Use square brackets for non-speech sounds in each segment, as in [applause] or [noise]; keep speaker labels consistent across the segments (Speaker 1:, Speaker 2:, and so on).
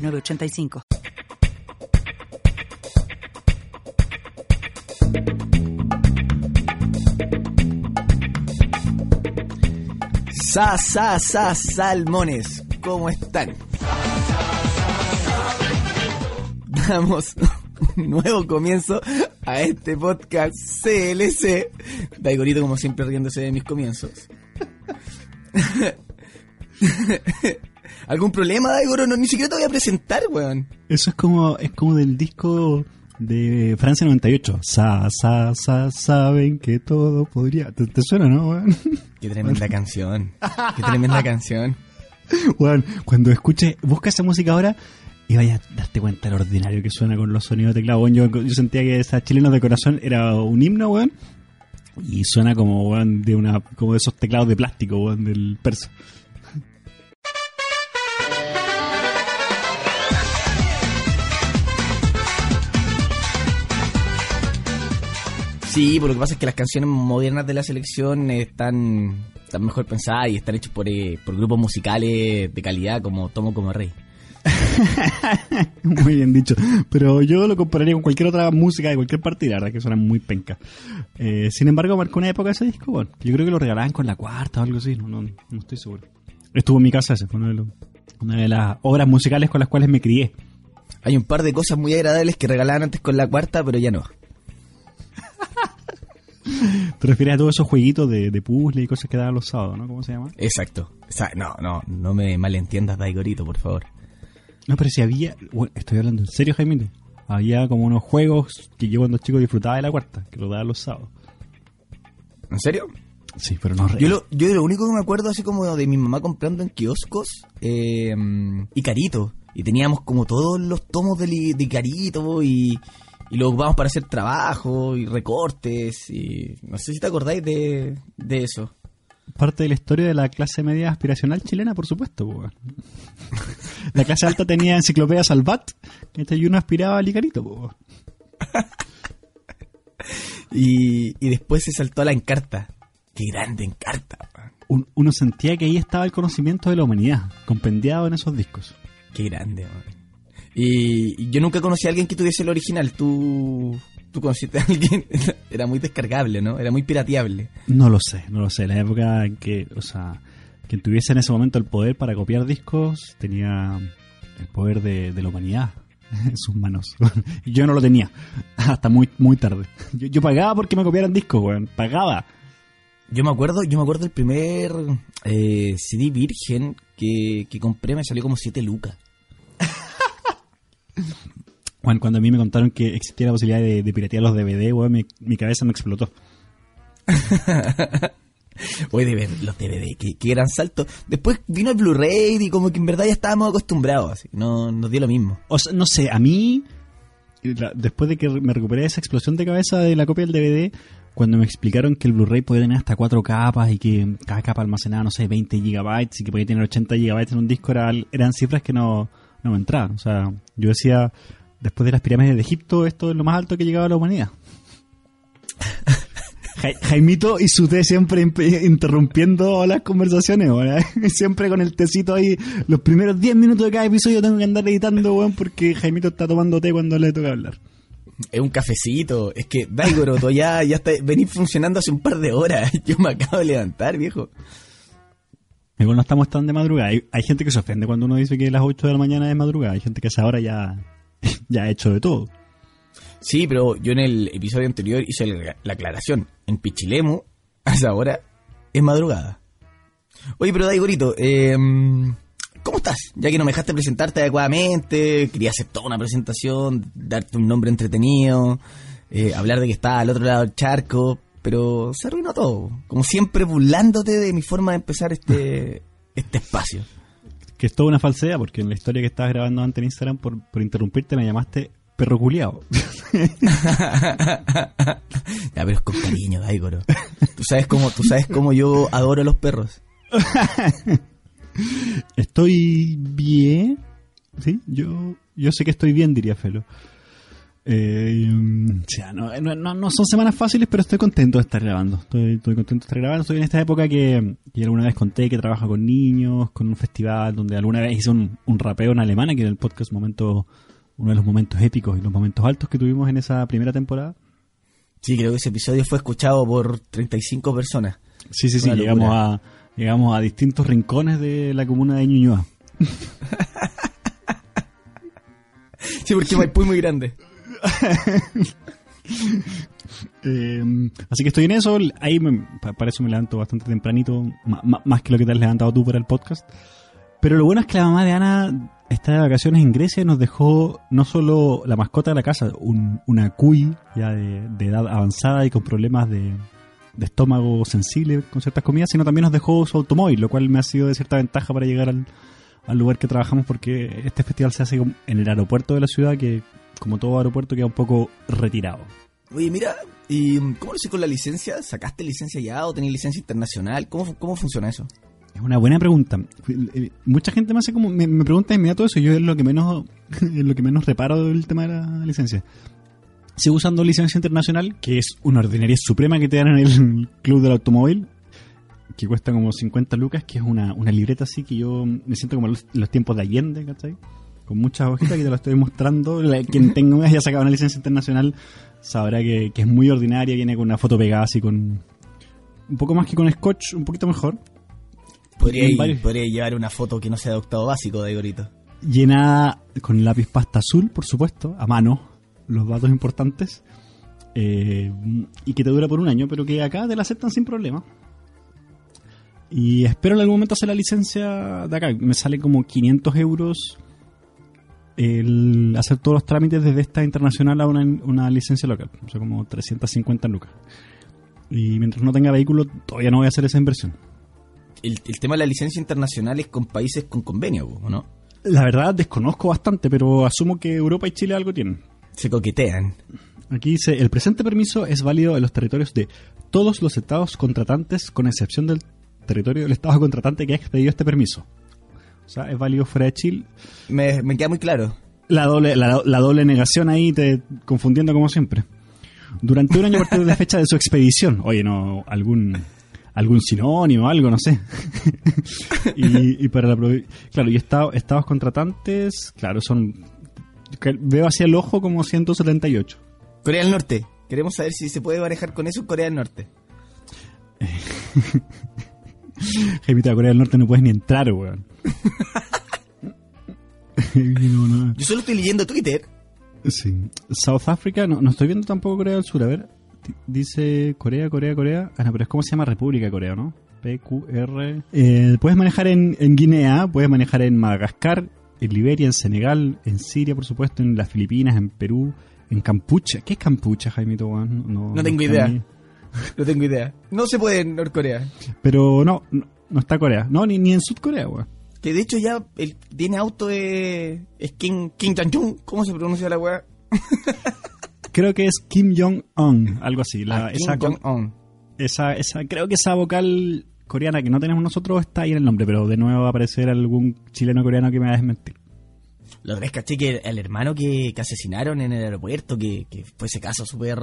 Speaker 1: 906985.
Speaker 2: Sa, sa, sa, salmones, ¿cómo están? Damos un nuevo comienzo a este podcast CLC. Daigorito, como siempre, riéndose de mis comienzos. ¿Algún problema, Daigoro? No, ni siquiera te voy a presentar, weón.
Speaker 3: Eso es como, es como del disco de Francia 98. Sa, sa, sa, saben que todo podría. ¿Te, te suena, no, weón?
Speaker 2: Qué tremenda canción. Qué tremenda canción.
Speaker 3: Weón, cuando escuches, busca esa música ahora y vaya a darte cuenta lo ordinario que suena con los sonidos de teclado. Weón, yo, yo sentía que esa chilena de corazón era un himno, weón. Y suena como, weón, de una, como de esos teclados de plástico, weón, del persa.
Speaker 2: Sí, por lo que pasa es que las canciones modernas de la selección están, están mejor pensadas y están hechas por, eh, por grupos musicales de calidad como Tomo como Rey. [laughs]
Speaker 3: muy bien dicho. Pero yo lo compararía con cualquier otra música de cualquier partida, la verdad que suena muy penca. Eh, sin embargo, marcó una época ese disco, bueno, yo creo que lo regalaban con la cuarta o algo así, no, no, no estoy seguro. Estuvo en mi casa ese, fue uno de los- una de las obras musicales con las cuales me crié.
Speaker 2: Hay un par de cosas muy agradables que regalaban antes con la cuarta, pero ya no.
Speaker 3: Te refieres a todos esos jueguitos de, de puzzle y cosas que daban los sábados, ¿no? ¿Cómo se llama?
Speaker 2: Exacto. O sea, no, no, no me malentiendas, Daigorito, por favor.
Speaker 3: No, pero si había. bueno, estoy hablando en serio, Jaimito. Había como unos juegos que yo cuando chico disfrutaba de la cuarta, que lo daban los sábados.
Speaker 2: ¿En serio?
Speaker 3: Sí, pero no
Speaker 2: Yo lo, yo lo único que me acuerdo así como de mi mamá comprando en kioscos, eh, Icarito. Y teníamos como todos los tomos de, li- de Icarito y, y lo ocupábamos para hacer trabajo y recortes y no sé si te acordáis de, de eso.
Speaker 3: Parte de la historia de la clase media aspiracional chilena, por supuesto. po, la clase alta tenía enciclopedia Salvat y uno aspiraba al Icarito. po.
Speaker 2: Y, y después se saltó a la encarta. Qué grande encarta.
Speaker 3: Un- uno sentía que ahí estaba el conocimiento de la humanidad, compendiado en esos discos.
Speaker 2: Qué grande. weón. Y, y yo nunca conocí a alguien que tuviese el original. Tú, tú conociste a alguien. [laughs] Era muy descargable, ¿no? Era muy pirateable.
Speaker 3: No lo sé, no lo sé. La época en que, o sea, quien tuviese en ese momento el poder para copiar discos tenía el poder de, de la humanidad [laughs] en sus manos. [laughs] Yo no lo tenía, hasta muy muy tarde. Yo, yo pagaba porque me copiaran discos, weón. Pagaba.
Speaker 2: Yo me acuerdo, yo me acuerdo el primer eh, CD virgen que, que compré me salió como 7 lucas.
Speaker 3: Juan, cuando a mí me contaron que existía la posibilidad de, de piratear los DVD, weón, mi, mi cabeza me explotó. [laughs]
Speaker 2: Oye, de ver- los DVD, qué, qué gran salto. Después vino el Blu-ray y como que en verdad ya estábamos acostumbrados. Así. No, nos dio lo mismo.
Speaker 3: O sea, no sé, a mí, la- después de que me recuperé de esa explosión de cabeza de la copia del DVD, cuando me explicaron que el Blu-ray podía tener hasta cuatro capas y que cada capa almacenaba, no sé, 20 gigabytes y que podía tener 80 gigabytes en un disco, era- eran cifras que no, no me entraban. O sea, yo decía, después de las pirámides de Egipto, esto es lo más alto que llegaba a la humanidad. [laughs] Ja- Jaimito y su té siempre interrumpiendo las conversaciones, weón. [laughs] Siempre con el tecito ahí. Los primeros 10 minutos de cada episodio tengo que andar editando, weón, porque Jaimito está tomando té cuando le toca hablar.
Speaker 2: Es un cafecito. Es que, Daigoro, tú ya, ya está, venís funcionando hace un par de horas. [laughs] Yo me acabo de levantar, viejo.
Speaker 3: Igual no estamos tan de madrugada. Hay, hay gente que se ofende cuando uno dice que las 8 de la mañana es madrugada. Hay gente que a esa hora ya, [laughs] ya ha hecho de todo.
Speaker 2: Sí, pero yo en el episodio anterior hice la, la aclaración. En Pichilemu, a esa hora, es madrugada. Oye, pero Daigorito, eh, ¿cómo estás? Ya que no me dejaste presentarte adecuadamente, quería hacer toda una presentación, darte un nombre entretenido, eh, hablar de que estaba al otro lado del charco, pero se arruinó todo. Como siempre, burlándote de mi forma de empezar este, [laughs] este espacio.
Speaker 3: que es toda una falsedad, porque en la historia que estabas grabando antes en Instagram, por, por interrumpirte, me llamaste perro culiao. [laughs]
Speaker 2: ya, pero es con cariño, Daigoro. Tú sabes cómo, tú sabes cómo yo adoro a los perros. [laughs]
Speaker 3: Estoy bien. Sí, yo, yo sé que estoy bien, diría Felo. Eh, o sea, no, no, no, son semanas fáciles, pero estoy contento de estar grabando. Estoy, estoy contento de estar grabando. Estoy en esta época que, que alguna vez conté que trabajo con niños, con un festival donde alguna vez hice un, un rapeo en alemana, que era el podcast momento, uno de los momentos épicos y los momentos altos que tuvimos en esa primera temporada.
Speaker 2: Sí, creo que ese episodio fue escuchado por 35 personas.
Speaker 3: Sí, sí, sí, llegamos a, llegamos a distintos rincones de la comuna de Ñuñoa. [laughs]
Speaker 2: sí, porque Maipú es muy grande. [laughs]
Speaker 3: eh, así que estoy en eso. Ahí me, para eso me levanto bastante tempranito, más que lo que te has levantado tú para el podcast. Pero lo bueno es que la mamá de Ana está de vacaciones en Grecia y nos dejó no solo la mascota de la casa, un, una cuy ya de, edad avanzada y con problemas de, de, estómago sensible con ciertas comidas, sino también nos dejó su automóvil, lo cual me ha sido de cierta ventaja para llegar al, al lugar que trabajamos porque este festival se hace en el aeropuerto de la ciudad que como todo aeropuerto, queda un poco retirado.
Speaker 2: Oye, mira, ¿y cómo lo sé con la licencia? ¿Sacaste licencia ya o tenés licencia internacional? ¿Cómo, cómo funciona eso?
Speaker 3: Es una buena pregunta. Eh, mucha gente me hace como me, pregunta inmediato eso. Yo es lo que menos [laughs] es lo que menos reparo del tema de la licencia. Sigo usando licencia internacional, que es una ordinaria suprema que te dan en el [laughs] club del automóvil, que cuesta como 50 lucas, que es una, una libreta así que yo me siento como los, los tiempos de Allende, ¿cachai? Con muchas hojitas que te lo estoy mostrando. quien tenga haya sacado una licencia internacional sabrá que, es muy ordinaria, viene con una foto pegada así con un poco más que con scotch, un poquito mejor.
Speaker 2: Podría, podría llevar una foto que no sea de octavo básico de Igorito.
Speaker 3: Llenada con lápiz pasta azul, por supuesto, a mano, los datos importantes. Eh, y que te dura por un año, pero que acá te la aceptan sin problema. Y espero en algún momento hacer la licencia de acá. Me sale como 500 euros el hacer todos los trámites desde esta internacional a una, licencia local, o sea, como 350 lucas. Y mientras no tenga vehículo, todavía no voy a hacer esa inversión.
Speaker 2: El, tema de la licencia internacional es con países con convenio, ¿no?
Speaker 3: La verdad, desconozco bastante, pero asumo que Europa y Chile algo tienen.
Speaker 2: Se coquetean.
Speaker 3: Aquí dice, el presente permiso es válido en los territorios de todos los estados contratantes, con excepción del territorio del estado contratante que ha expedido este permiso. O sea, es válido fuera de Chile.
Speaker 2: Me, queda muy claro.
Speaker 3: La doble, la, doble negación ahí, te confundiendo como siempre. Durante un año a partir de la fecha de su expedición. Oye, no, algún algún sinónimo, algo, no sé. [laughs] y, para la claro, y estados contratantes, claro, son veo hacia el ojo como 178.
Speaker 2: Corea del Norte. Queremos saber si se puede manejar con eso en Corea del Norte. [laughs] [laughs]
Speaker 3: Jaimita, Corea del Norte no puedes ni entrar, weón. [laughs]
Speaker 2: Yo solo estoy leyendo Twitter.
Speaker 3: Sí. South Africa, no, no estoy viendo tampoco Corea del Sur. A ver, dice Corea, Corea, Corea. Ah, no, pero es como se llama República Corea, ¿no? PQR. Eh, puedes manejar en, Guinea, puedes manejar en Madagascar, en Liberia, en Senegal, en Siria, por supuesto, en las Filipinas, en Perú, en Campucha. ¿Qué es Campucha, Jaimito?
Speaker 2: No, no tengo idea. [laughs] No tengo idea. No se puede en Norcorea.
Speaker 3: Pero no, no, está Corea. No, ni, ni en Sudcorea, weón.
Speaker 2: Que de hecho ya él tiene auto de. Es Kim, Kim Jong-un. ¿Cómo se pronuncia la weá? [laughs]
Speaker 3: creo que es Kim Jong-un, algo así. La,
Speaker 2: ah, Kim Jong-un.
Speaker 3: Esa, esa, creo que esa vocal coreana que no tenemos nosotros está ahí en el nombre, pero de nuevo va a aparecer algún chileno coreano que me va a desmentir.
Speaker 2: Lo que caché que el hermano que, asesinaron en el aeropuerto, que, que fue ese caso súper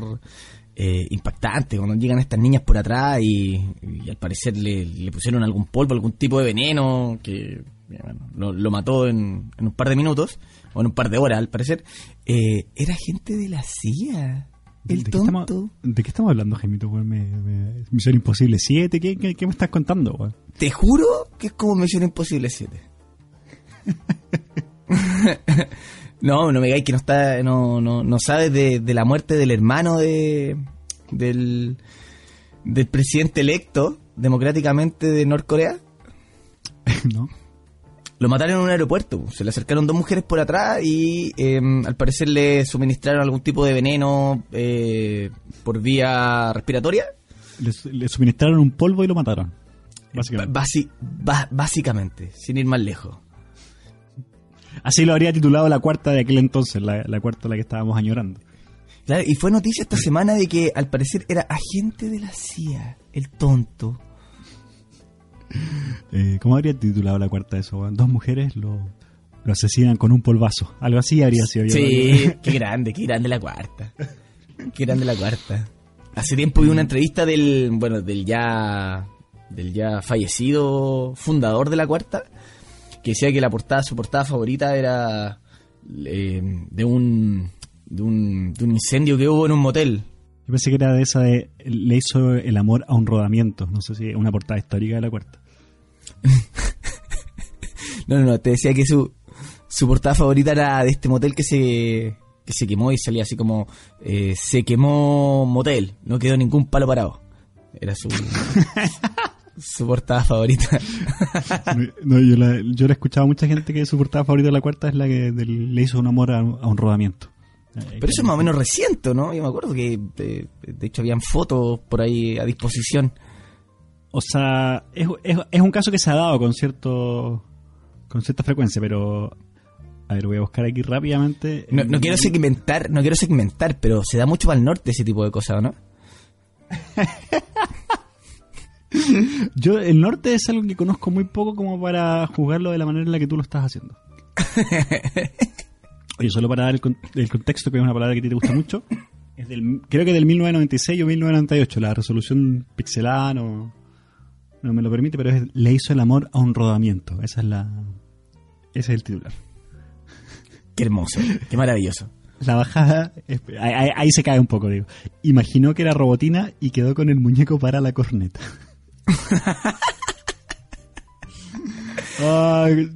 Speaker 2: eh, impactante cuando llegan estas niñas por atrás y, al parecer le, pusieron algún polvo, algún tipo de veneno que lo, mató en, un par de minutos o en un par de horas al parecer. Eh, era gente de la CIA. El
Speaker 3: ¿De
Speaker 2: tonto.
Speaker 3: Qué estamos, ¿De qué estamos hablando, Gemito? Misión Imposible 7, ¿qué, qué, me estás contando?
Speaker 2: Te juro que es como Misión Imposible 7. [laughs] No, no me digáis que no está, no, no, no sabes de, la muerte del hermano de del, del presidente electo democráticamente de Norcorea. [laughs]
Speaker 3: no.
Speaker 2: Lo mataron en un aeropuerto. Se le acercaron dos mujeres por atrás y em, al parecer le suministraron algún tipo de veneno eh, por vía respiratoria.
Speaker 3: Le, suministraron un polvo y lo mataron. Básicamente.
Speaker 2: básicamente, sin ir más lejos.
Speaker 3: Así lo habría titulado la cuarta de aquel entonces, la, la cuarta a la que estábamos añorando.
Speaker 2: Claro, y fue noticia esta semana de que al parecer era agente de la CIA, el tonto.
Speaker 3: Eh, ¿Cómo habría titulado la cuarta de eso? Dos mujeres lo, lo asesinan con un polvazo. Algo así habría sido. yo.
Speaker 2: Sí, [laughs] qué grande, qué grande la cuarta. Qué grande la cuarta. Hace tiempo vi una entrevista del, bueno, del ya, del ya fallecido fundador de la cuarta, que decía que la portada, su portada favorita era eh, de un, de un, de un incendio que hubo en un motel.
Speaker 3: Yo pensé que era de esa de le hizo el amor a un rodamiento. No sé si es una portada histórica de la cuarta. [laughs]
Speaker 2: No, no, no, te decía que su, su portada favorita era de este motel que se, que se quemó y salía así como, eh, se quemó motel, no quedó ningún palo parado. Era su, [laughs] su portada favorita. [laughs]
Speaker 3: No, yo, la, yo la he escuchado a mucha gente que su portada favorita de la cuarta es la que del- le hizo un amor a, a un rodamiento.
Speaker 2: Pero eso es más o menos reciente, ¿no? Yo me acuerdo que, de, de hecho, habían fotos por ahí a disposición.
Speaker 3: O sea, es, es, es un caso que se ha dado con cierto con cierta frecuencia, pero a ver, voy a buscar aquí rápidamente.
Speaker 2: No, no quiero segmentar, no quiero segmentar, pero se da mucho para el norte ese tipo de cosas, ¿no? [laughs] [laughs]
Speaker 3: Yo el norte es algo que conozco muy poco como para jugarlo de la manera en la que tú lo estás haciendo. [laughs] Oye, solo para dar el, con- el contexto, que es una palabra que a ti te gusta mucho, es del, creo que del 1996 o 1998, la resolución pixelada no, no me lo permite, pero es, le hizo el amor a un rodamiento. Esa es la, ese es el titular.
Speaker 2: Qué hermoso, qué maravilloso.
Speaker 3: La bajada, ahí- ahí se cae un poco, digo. Imaginó que era robotina y quedó con el muñeco para la corneta. Ay,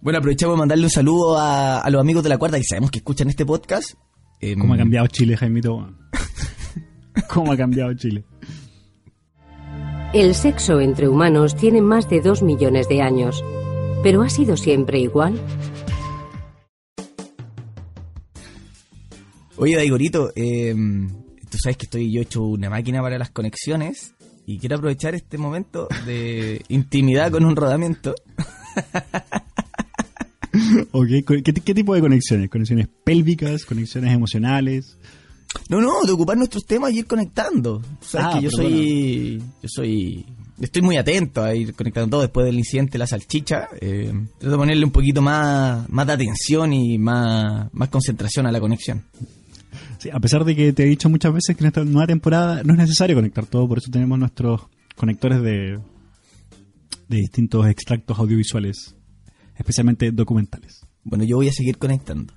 Speaker 2: Bueno, aprovechamos de mandarle un saludo a, a los amigos de la cuarta que sabemos que escuchan este podcast. Em,
Speaker 3: ¿Cómo ha cambiado Chile, Jaimito? [laughs] ¿Cómo ha cambiado Chile?
Speaker 4: El sexo entre humanos tiene más de dos millones de años. ¿Pero ha sido siempre igual?
Speaker 2: Oye, Daigorito, em, tú sabes que estoy yo hecho una máquina para las conexiones y quiero aprovechar este momento de intimidad con un rodamiento. [laughs]
Speaker 3: Ok, ¿qué, qué tipo de conexiones? ¿Conexiones pélvicas? ¿Conexiones emocionales?
Speaker 2: No, no, de ocupar nuestros temas y ir conectando. Sabes
Speaker 3: Ah,
Speaker 2: que yo soy, yo soy, estoy muy atento a ir conectando todo después del incidente de la salchicha. Eh, trato de ponerle un poquito más, más de atención y más, más concentración a la conexión.
Speaker 3: Sí, a pesar de que te he dicho muchas veces que en esta nueva temporada no es necesario conectar todo, por eso tenemos nuestros conectores de, de distintos extractos audiovisuales, especialmente documentales.
Speaker 2: Bueno, yo voy a seguir conectando.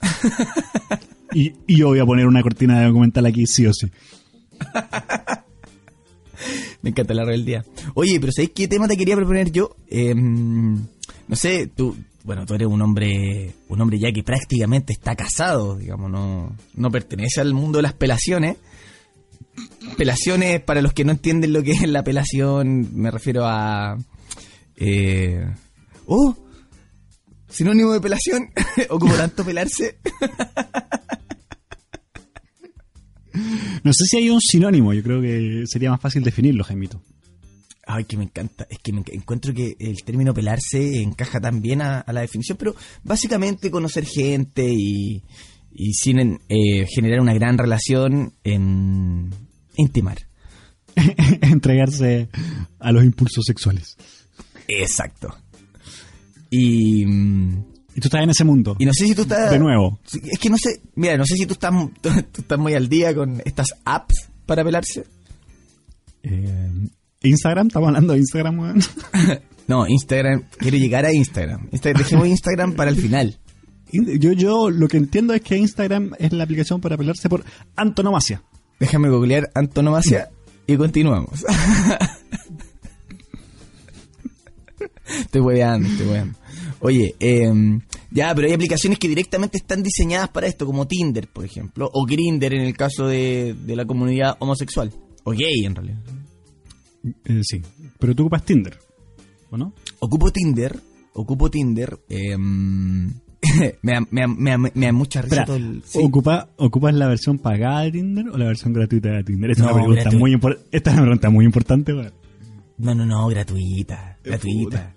Speaker 2: [laughs]
Speaker 3: Y, y yo voy a poner una cortina de documental aquí sí o sí. [laughs]
Speaker 2: Me encanta la rebeldía. Oye, pero ¿sabéis qué tema te quería proponer yo? Eh, no sé, tú, bueno, tú eres un hombre, un hombre ya que prácticamente está casado, digamos, no, no pertenece al mundo de las pelaciones. Pelaciones, para los que no entienden lo que es la pelación, me refiero a... Eh, oh, sinónimo de pelación, [laughs] o como tanto pelarse.
Speaker 3: No sé si hay un sinónimo, yo creo que sería más fácil definirlo, Jaimito.
Speaker 2: Ay, que me encanta. Es que me enc- encuentro que el término pelarse encaja tan bien a, a la definición, pero básicamente conocer gente y, y sin eh, generar una gran relación en intimar. [laughs]
Speaker 3: Entregarse a los impulsos sexuales.
Speaker 2: Exacto. Y, mm,
Speaker 3: Y tú estás en ese mundo.
Speaker 2: y no sé si tú estás...
Speaker 3: De nuevo.
Speaker 2: Es que no sé, mira, no sé si tú estás, [laughs] tú estás muy al día con estas apps para pelarse.
Speaker 3: Eh, Instagram, estamos hablando de Instagram, weón. [laughs]
Speaker 2: No, Instagram, quiero llegar a Instagram. Insta- dejemos Instagram para el final.
Speaker 3: Yo, yo lo que entiendo es que Instagram es la aplicación para pelarse por antonomasia.
Speaker 2: Déjame googlear antonomasia y continuamos. estoy hueveando, estoy hueveando. Oye, em, ya, pero hay aplicaciones que directamente están diseñadas para esto, como Tinder, por ejemplo, o Grinder en el caso de, de la comunidad homosexual, o gay en realidad.
Speaker 3: Eh, sí. Pero tú ocupas Tinder, ¿o no?
Speaker 2: Ocupo Tinder, ocupo Tinder, em, [laughs] me, da, me, da, me, da, mucha risa
Speaker 3: Espera,
Speaker 2: todo el... sí.
Speaker 3: ¿ocupa, ¿ocupas la versión pagada de Tinder o la versión gratuita de Tinder? Esta,
Speaker 2: No,
Speaker 3: es, una pregunta
Speaker 2: gratuita.
Speaker 3: muy esta es una pregunta muy importante.
Speaker 2: No, no, no, gratuita, gratuita.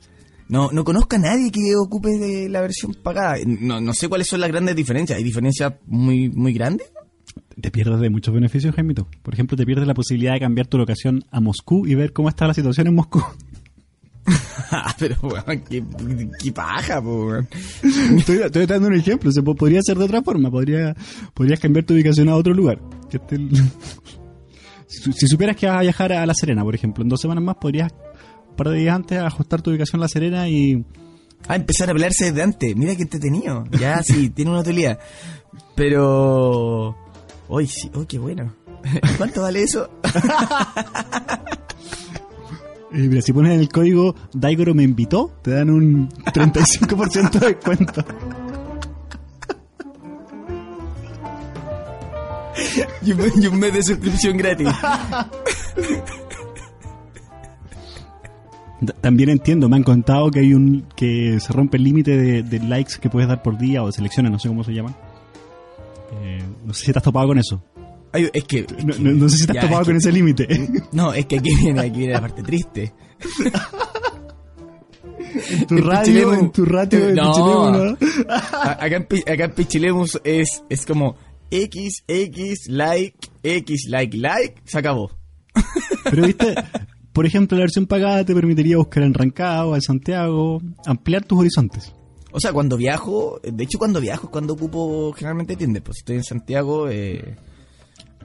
Speaker 2: No, no conozco a nadie que ocupe de la versión pagada. No, no sé cuáles son las grandes diferencias. ¿Hay diferencias muy, muy grandes?
Speaker 3: Te pierdes de muchos beneficios, Jaimito. Por ejemplo, te pierdes la posibilidad de cambiar tu locación a Moscú y ver cómo está la situación en Moscú. [laughs]
Speaker 2: Pero, weón, qué, qué paja, po, weón.
Speaker 3: Estoy, estoy dando un ejemplo. Se po- podría ser de otra forma. Podría, podrías cambiar tu ubicación a otro lugar. Que [laughs] si, si supieras que vas a viajar a La Serena, por ejemplo, en dos semanas más podrías un par de días antes ajustar tu ubicación a La Serena y
Speaker 2: Ah, empezar a pelearse desde antes. Mira qué entretenido. Ya, sí, [laughs] tiene una utilidad. Pero... Uy, sí, uy, qué bueno. [laughs] ¿Cuánto vale eso? [laughs]
Speaker 3: Eh, mira, si pones en el código Daigoro me invitó, te dan un 35% de descuento.
Speaker 2: y, un, y un mes de suscripción gratis.
Speaker 3: También entiendo, me han contado que hay un que se rompe el límite de, de likes que puedes dar por día o de selecciones, no sé cómo se llaman. Eh, no sé si te has topado con eso.
Speaker 2: Ay, es que...
Speaker 3: No, no- no sé si te has
Speaker 2: ya,
Speaker 3: topado
Speaker 2: es
Speaker 3: con ese límite. [laughs]
Speaker 2: No, es que aquí viene, aquí viene la parte triste.
Speaker 3: En tu
Speaker 2: En
Speaker 3: radio,
Speaker 2: Pichilemu-
Speaker 3: en tu radio, en
Speaker 2: No.
Speaker 3: Pichilemu, ¿no?
Speaker 2: Acá en, acá en Pichilemus es, es como X, X, like, X, like, like, se acabó. [laughs]
Speaker 3: Pero viste, por ejemplo, la versión pagada te permitiría buscar en Rancagua, en Santiago, ampliar tus horizontes.
Speaker 2: O sea, cuando viajo, de hecho cuando viajo es cuando ocupo generalmente Tinder, pues si estoy en Santiago, eh,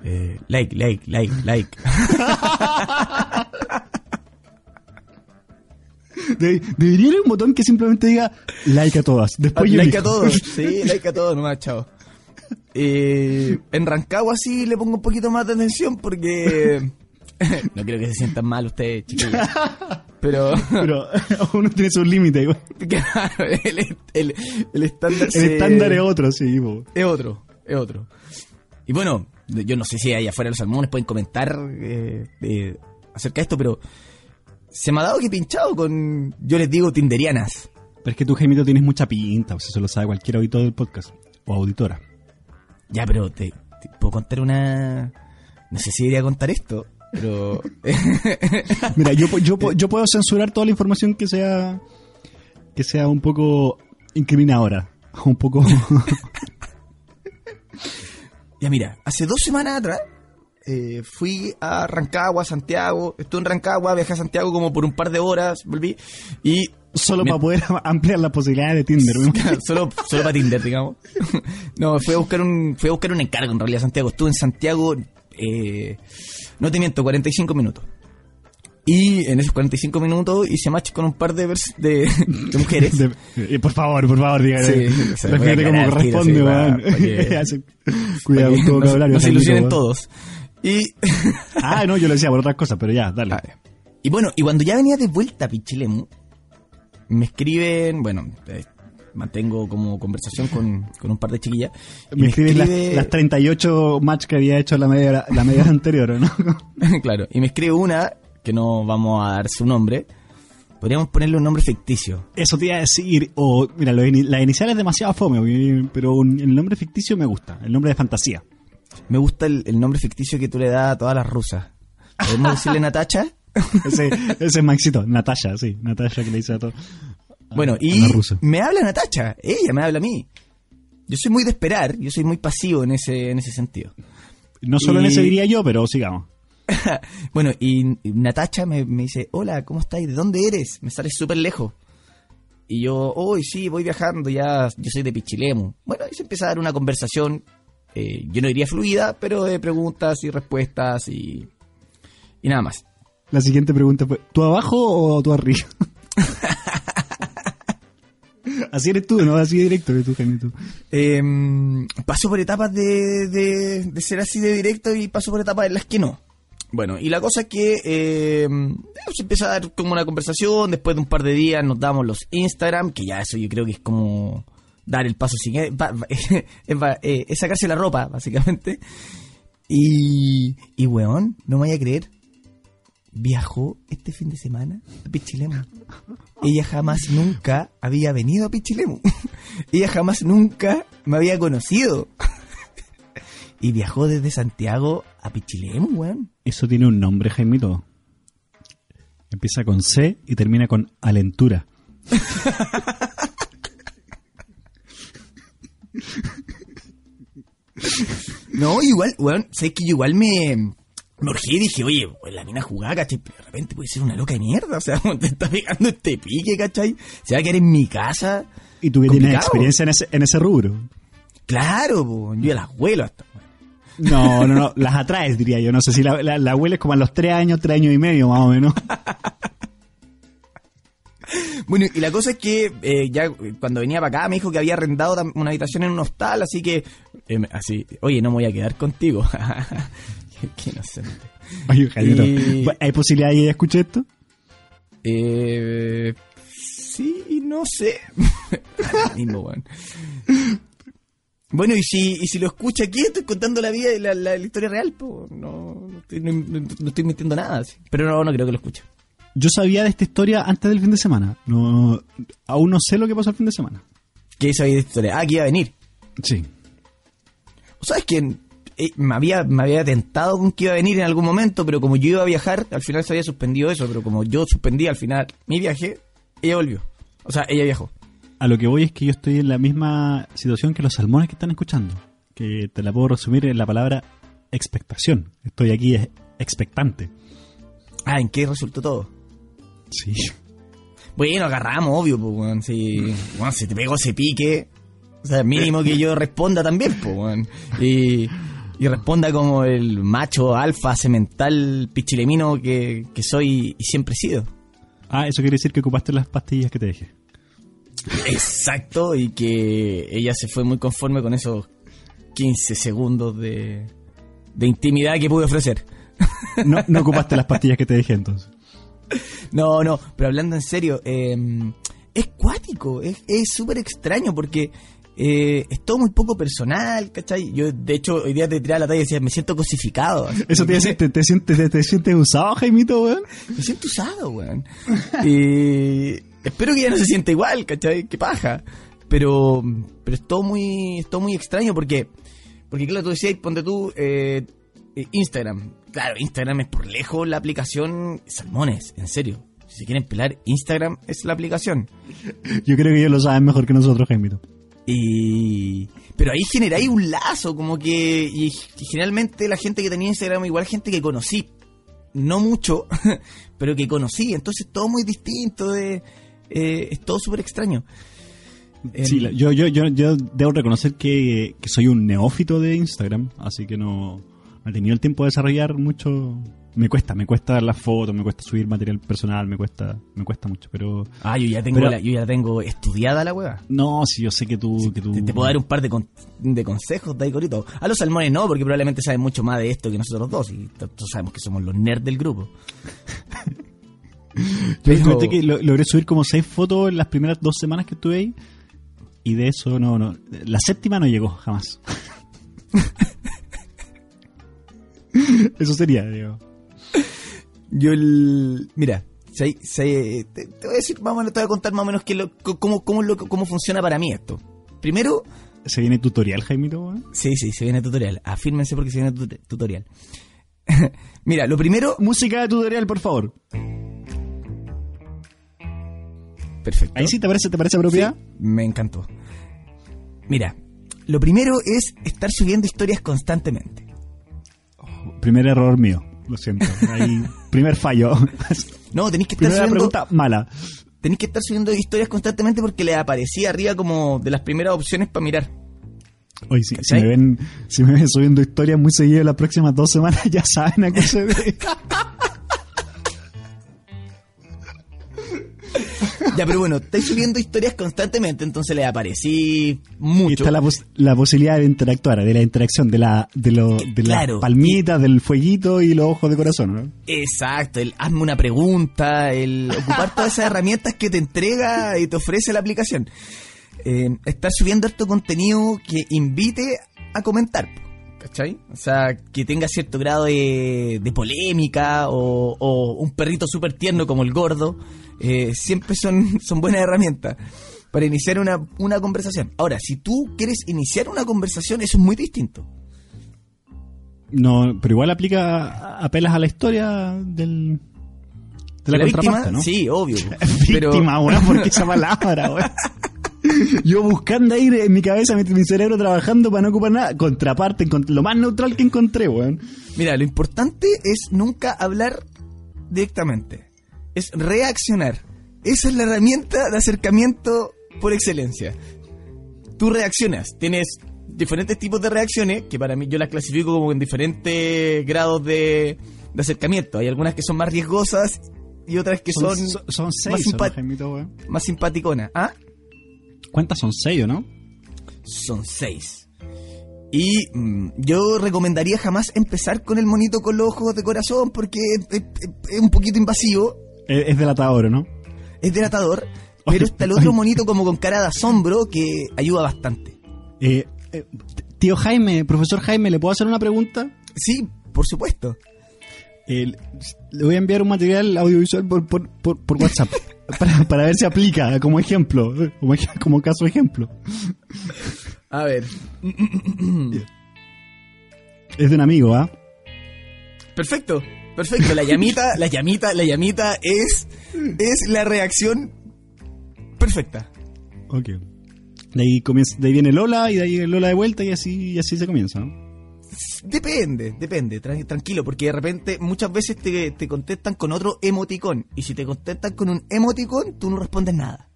Speaker 2: eh, like, like, like, like.
Speaker 3: De- debería haber un botón que simplemente diga like a todas. Después yo
Speaker 2: like a todos, sí, like a todos nomás, chao. Eh, en Rancagua sí le pongo un poquito más de atención porque [laughs] no quiero que se sientan mal ustedes, chiquillos. [laughs] Pero
Speaker 3: Pero [laughs] uno tiene sus límites. igual.
Speaker 2: claro, el, el- el estándar
Speaker 3: El
Speaker 2: se-
Speaker 3: estándar es otro, sí. po.
Speaker 2: Es otro, es otro. Y bueno, yo no sé si allá afuera los salmones pueden comentar eh, eh, acerca de esto, pero se me ha dado que pinchado con, yo les digo, tinderianas.
Speaker 3: Pero es que tú, Jaimito, tienes mucha pinta. Pues eso lo sabe cualquier auditor del podcast. O auditora.
Speaker 2: Ya, pero te, te puedo contar una... No sé si debería contar esto, pero... [laughs]
Speaker 3: Mira, yo, yo, yo puedo censurar toda la información que sea que sea un poco incriminadora. Un poco... [laughs]
Speaker 2: ya mira, hace dos semanas atrás eh, fui a Rancagua, Santiago, estuve en Rancagua, viajé a Santiago como por un par de horas, volví, y
Speaker 3: solo
Speaker 2: Me-
Speaker 3: para poder ampliar las posibilidades de Tinder. [laughs]
Speaker 2: solo, solo para Tinder, digamos. No, fui a buscar un, fui a buscar un encargo en realidad Santiago. Estuve en Santiago, eh, no te miento, 45 minutos. Y en esos 45 minutos hice match con un par de, de, de mujeres. [laughs]
Speaker 3: De- eh, por favor, por favor, dígale.
Speaker 2: Sí, o sea, aclarar,
Speaker 3: corresponde,
Speaker 2: sí,
Speaker 3: weón.
Speaker 2: para- para que- [laughs]
Speaker 3: Hace- Cuidado con tu vocabulario.
Speaker 2: no se ilusionen todos. Y, [laughs]
Speaker 3: Ah, no, yo lo decía por otras cosas, pero ya, dale.
Speaker 2: Ah, y bueno, y cuando ya venía de vuelta a Pichilemu, me escriben, bueno, eh, mantengo como conversación con, con un par de chiquillas. y
Speaker 3: Me escribes las,
Speaker 2: escribe-
Speaker 3: las 38 match que había hecho la media, la media anterior, ¿no? [laughs]
Speaker 2: claro, y me escribe una, que no vamos a dar su nombre, podríamos ponerle un nombre ficticio.
Speaker 3: Eso te iba a decir, o mira, lo la inicial es demasiado fome, pero un- el nombre ficticio me gusta, el nombre de fantasía.
Speaker 2: Me gusta el, el nombre ficticio que tú le das a todas las rusas. ¿Podemos decirle [laughs] Natacha?
Speaker 3: Ese, ese es Maxito, Natasha, sí, Natasha que le dice a todo.
Speaker 2: Bueno,
Speaker 3: a
Speaker 2: y me habla Natacha, ella me habla a mí. Yo soy muy de esperar, yo soy muy pasivo en ese, en ese sentido.
Speaker 3: No solo
Speaker 2: Y-
Speaker 3: en ese diría yo, pero sigamos. [laughs]
Speaker 2: bueno, y Natacha me, me dice, hola, ¿cómo estás? ¿De dónde eres? Me sales súper lejos. Y yo, hoy sí, voy viajando, ya, yo soy de Pichilemu. Bueno, y se empieza a dar una conversación, eh, yo no diría fluida, pero de preguntas y respuestas y, y nada más.
Speaker 3: La siguiente pregunta fue, ¿tú abajo o tú arriba? [laughs] Así eres tú, ¿no? Así de directo eres tú, Jaimito.
Speaker 2: Eh, paso por etapas de, de, ser así de directo y paso por etapas en las que no. Bueno, y la cosa es que eh, se empieza a dar como una conversación, después de un par de días nos damos los Instagram, que ya eso yo creo que es como dar el paso [laughs] es, va- eh, es sacarse la ropa, básicamente. Y, y weón, no me vaya a creer, viajó este fin de semana a Pichilemu. Ella jamás nunca había venido a Pichilemu. [laughs] Ella jamás nunca me había conocido. [laughs] Y viajó desde Santiago a Pichilemu, weón.
Speaker 3: Eso tiene un nombre, Jaimito. Empieza con C y termina con Alentura. [laughs]
Speaker 2: No, igual, weón, sé que yo igual me, me urgí y dije, oye, pues la mina jugada, ¿cachai? Pero de repente puede ser una loca de mierda, o sea, [laughs] te está pegando este pique, ¿cachai? Se va a quedar en mi casa.
Speaker 3: Y tú que tienes experiencia en ese, en ese rubro.
Speaker 2: Claro, po, yo las huelo hasta.
Speaker 3: No, no, no, las atraes, diría yo. No sé si la, la, la hueles como a los tres años, tres años y medio, más o menos. [laughs]
Speaker 2: Bueno, y la cosa es que eh, ya cuando venía para acá me dijo que había arrendado una habitación en un hostal, así que, eh, así, oye, no me voy a quedar contigo. [laughs] [laughs] qué, inocente.
Speaker 3: Oye,
Speaker 2: Y-
Speaker 3: ¿hay posibilidad de que ella escuche esto?
Speaker 2: Eh, sí, no sé. [laughs] Mismo. Bueno, y si, y si lo escucha aquí, estoy contando la vida, la, la, la historia real, pues no, no, estoy, no, no- no estoy mintiendo nada. sí. Pero no, no creo que lo escuche.
Speaker 3: Yo sabía de esta historia antes del fin de semana. No, aún no sé lo que pasó el fin de semana.
Speaker 2: ¿Qué sabía de esta historia? Ah, que iba a venir.
Speaker 3: Sí.
Speaker 2: ¿O ¿Sabes que me había, me había tentado con que iba a venir en algún momento, pero como yo iba a viajar, al final se había suspendido eso, pero como yo suspendí al final mi viaje, ella volvió. O sea, ella viajó.
Speaker 3: A lo que voy es que yo estoy en la misma situación que los salmones que están escuchando. Que te la puedo resumir en la palabra expectación. Estoy aquí eh, expectante.
Speaker 2: Ah, ¿en qué resultó todo?
Speaker 3: Sí.
Speaker 2: Bueno, agarramos, obvio, pues, weón. Si, weón, si te pegó ese pique, o sea, mínimo que yo responda también, pues, weón. Y, y responda como el macho alfa semental pichilemino que, que soy y siempre he sido.
Speaker 3: Ah, eso quiere decir que ocupaste las pastillas que te dejé.
Speaker 2: Exacto, y que ella se fue muy conforme con esos 15 segundos de, de intimidad que pude ofrecer.
Speaker 3: No, no ocupaste las pastillas que te dejé entonces.
Speaker 2: No, no, pero hablando en serio, eh, es cuático, es es súper extraño porque eh, es todo muy poco personal, ¿cachai? Yo, de hecho, hoy día te tiraba la talla y decía, me siento cosificado. así. [laughs]
Speaker 3: Eso te, te, te, sientes, te, te sientes usado, Jaimito, weón.
Speaker 2: Me siento usado, weón. Y [laughs] espero que ya no se sienta igual, ¿cachai? Qué paja. Pero, pero es todo muy, es todo muy extraño porque, porque claro, tú decías, ponte tú, eh, eh, Instagram. Claro, Instagram es por lejos la aplicación Salmones, en serio. Si se quieren pelar, Instagram es la aplicación.
Speaker 3: Yo creo que ellos lo saben mejor que nosotros, Jaimito.
Speaker 2: Y... Pero ahí generáis un lazo, como que... Y, generalmente la gente que tenía Instagram, igual gente que conocí. No mucho, [laughs] pero que conocí. Entonces todo muy distinto, de, eh, es todo súper extraño.
Speaker 3: Sí,
Speaker 2: Em,
Speaker 3: la- yo, yo, yo, yo debo reconocer que, que soy un neófito de Instagram, así que no, no he tenido el tiempo de desarrollar mucho. Me cuesta, me cuesta dar las fotos, me cuesta subir material personal, me cuesta, me cuesta mucho, pero
Speaker 2: Ah, yo ya tengo,
Speaker 3: Pero-
Speaker 2: la- yo ya tengo estudiada la hueá.
Speaker 3: no, si yo sé que tú, que tú
Speaker 2: Te, te puedo dar un par de, con- de consejos, Daicorito. A los salmones no, porque probablemente saben mucho más de esto que nosotros dos. Y todos sabemos que somos los nerds del grupo. [laughs]
Speaker 3: Yo que lo- logré subir como seis fotos en las primeras dos semanas que estuve ahí. Y de eso no, no. La séptima no llegó jamás. [laughs] eso sería, digo.
Speaker 2: Yo el... Mira, se- se- te, te voy a decir, menos, te voy a contar más o menos qué lo- cómo, cómo, lo- cómo funciona para mí esto. Primero,
Speaker 3: ¿Se viene tutorial, Jaimito?
Speaker 2: sí, sí, se viene tutorial. Afírmense porque se viene tut- tutorial. [laughs] Mira, lo primero...
Speaker 3: Música de tutorial, por favor.
Speaker 2: Perfecto.
Speaker 3: Ahí sí te parece, te parece apropiada.
Speaker 2: Sí, me encantó. Mira, lo primero es estar subiendo historias constantemente.
Speaker 3: Primer error mío. Lo siento. Ahí, primer fallo. [laughs]
Speaker 2: No, tenéis que estar
Speaker 3: Primera
Speaker 2: subiendo...
Speaker 3: pregunta mala.
Speaker 2: Tenéis que estar subiendo historias constantemente porque le aparecía arriba como de las primeras opciones para mirar.
Speaker 3: Oye, si, si me ven, si me ven subiendo historias muy seguido las próximas dos semanas, [laughs] ya saben a qué se debe. [laughs]
Speaker 2: Ya, pero bueno, estáis subiendo historias constantemente, entonces le aparecí
Speaker 3: Y
Speaker 2: mucho.
Speaker 3: está la, pos- la posibilidad de interactuar, de la interacción, de la, de lo, de
Speaker 2: Claro.
Speaker 3: las palmitas, del fueguito y los ojos de corazón, ¿no?
Speaker 2: Exacto, el hazme una pregunta, el ocupar [laughs] todas esas herramientas que te entrega y te ofrece la aplicación. Eh, estar subiendo harto contenido que invite a comentar, ¿cachai? O sea, que tenga cierto grado de, de polémica o, o un perrito súper tierno como el gordo, eh, siempre son, [laughs] son buenas herramientas para iniciar una, una conversación. Ahora, si tú quieres iniciar una conversación, eso es muy distinto.
Speaker 3: No, pero igual aplica, apelas a la historia del, De la,
Speaker 2: La víctima,
Speaker 3: ¿no?
Speaker 2: sí, obvio. [laughs] pero
Speaker 3: Víctima, weón, ¿por qué esa palabra? [laughs] [laughs] Yo buscando ahí en mi cabeza, mi, mi cerebro trabajando para no ocupar nada. Contraparte, lo más neutral que encontré, weón.
Speaker 2: mira, lo importante es nunca hablar directamente. Es reaccionar. Esa es la herramienta de acercamiento por excelencia. Tú reaccionas. Tienes diferentes tipos de reacciones que para mí yo las clasifico como en diferentes grados de, de acercamiento. Hay algunas que son más riesgosas y otras que son,
Speaker 3: son, son
Speaker 2: más, más simpaticonas. ¿Ah?
Speaker 3: ¿Cuántas son seis o no?
Speaker 2: son seis. Y mm, yo recomendaría jamás empezar con el monito con los ojos de corazón porque es, es- es un poquito invasivo,
Speaker 3: Es, es delatador, ¿o ¿no?
Speaker 2: es delatador, [laughs] pero está el otro monito como con cara de asombro que ayuda bastante.
Speaker 3: Eh, eh, tío Jaime, profesor Jaime, ¿le puedo hacer una pregunta?
Speaker 2: Sí, por supuesto.
Speaker 3: Eh, le voy a enviar un material audiovisual por, por, por, por WhatsApp [laughs] para, para ver si aplica como ejemplo, como, ej- como caso ejemplo.
Speaker 2: A ver.
Speaker 3: Es de un amigo, ¿ah?
Speaker 2: Perfecto, perfecto. La llamita, la llamita, la llamita es, es la reacción perfecta.
Speaker 3: Ok. De ahí, comienza, de ahí viene Lola y de ahí Lola de vuelta y así, y así se comienza, ¿no?
Speaker 2: Depende, depende, tran- tranquilo, porque de repente muchas veces te, te contestan con otro emoticón. Y si te contestan con un emoticón, tú no respondes nada.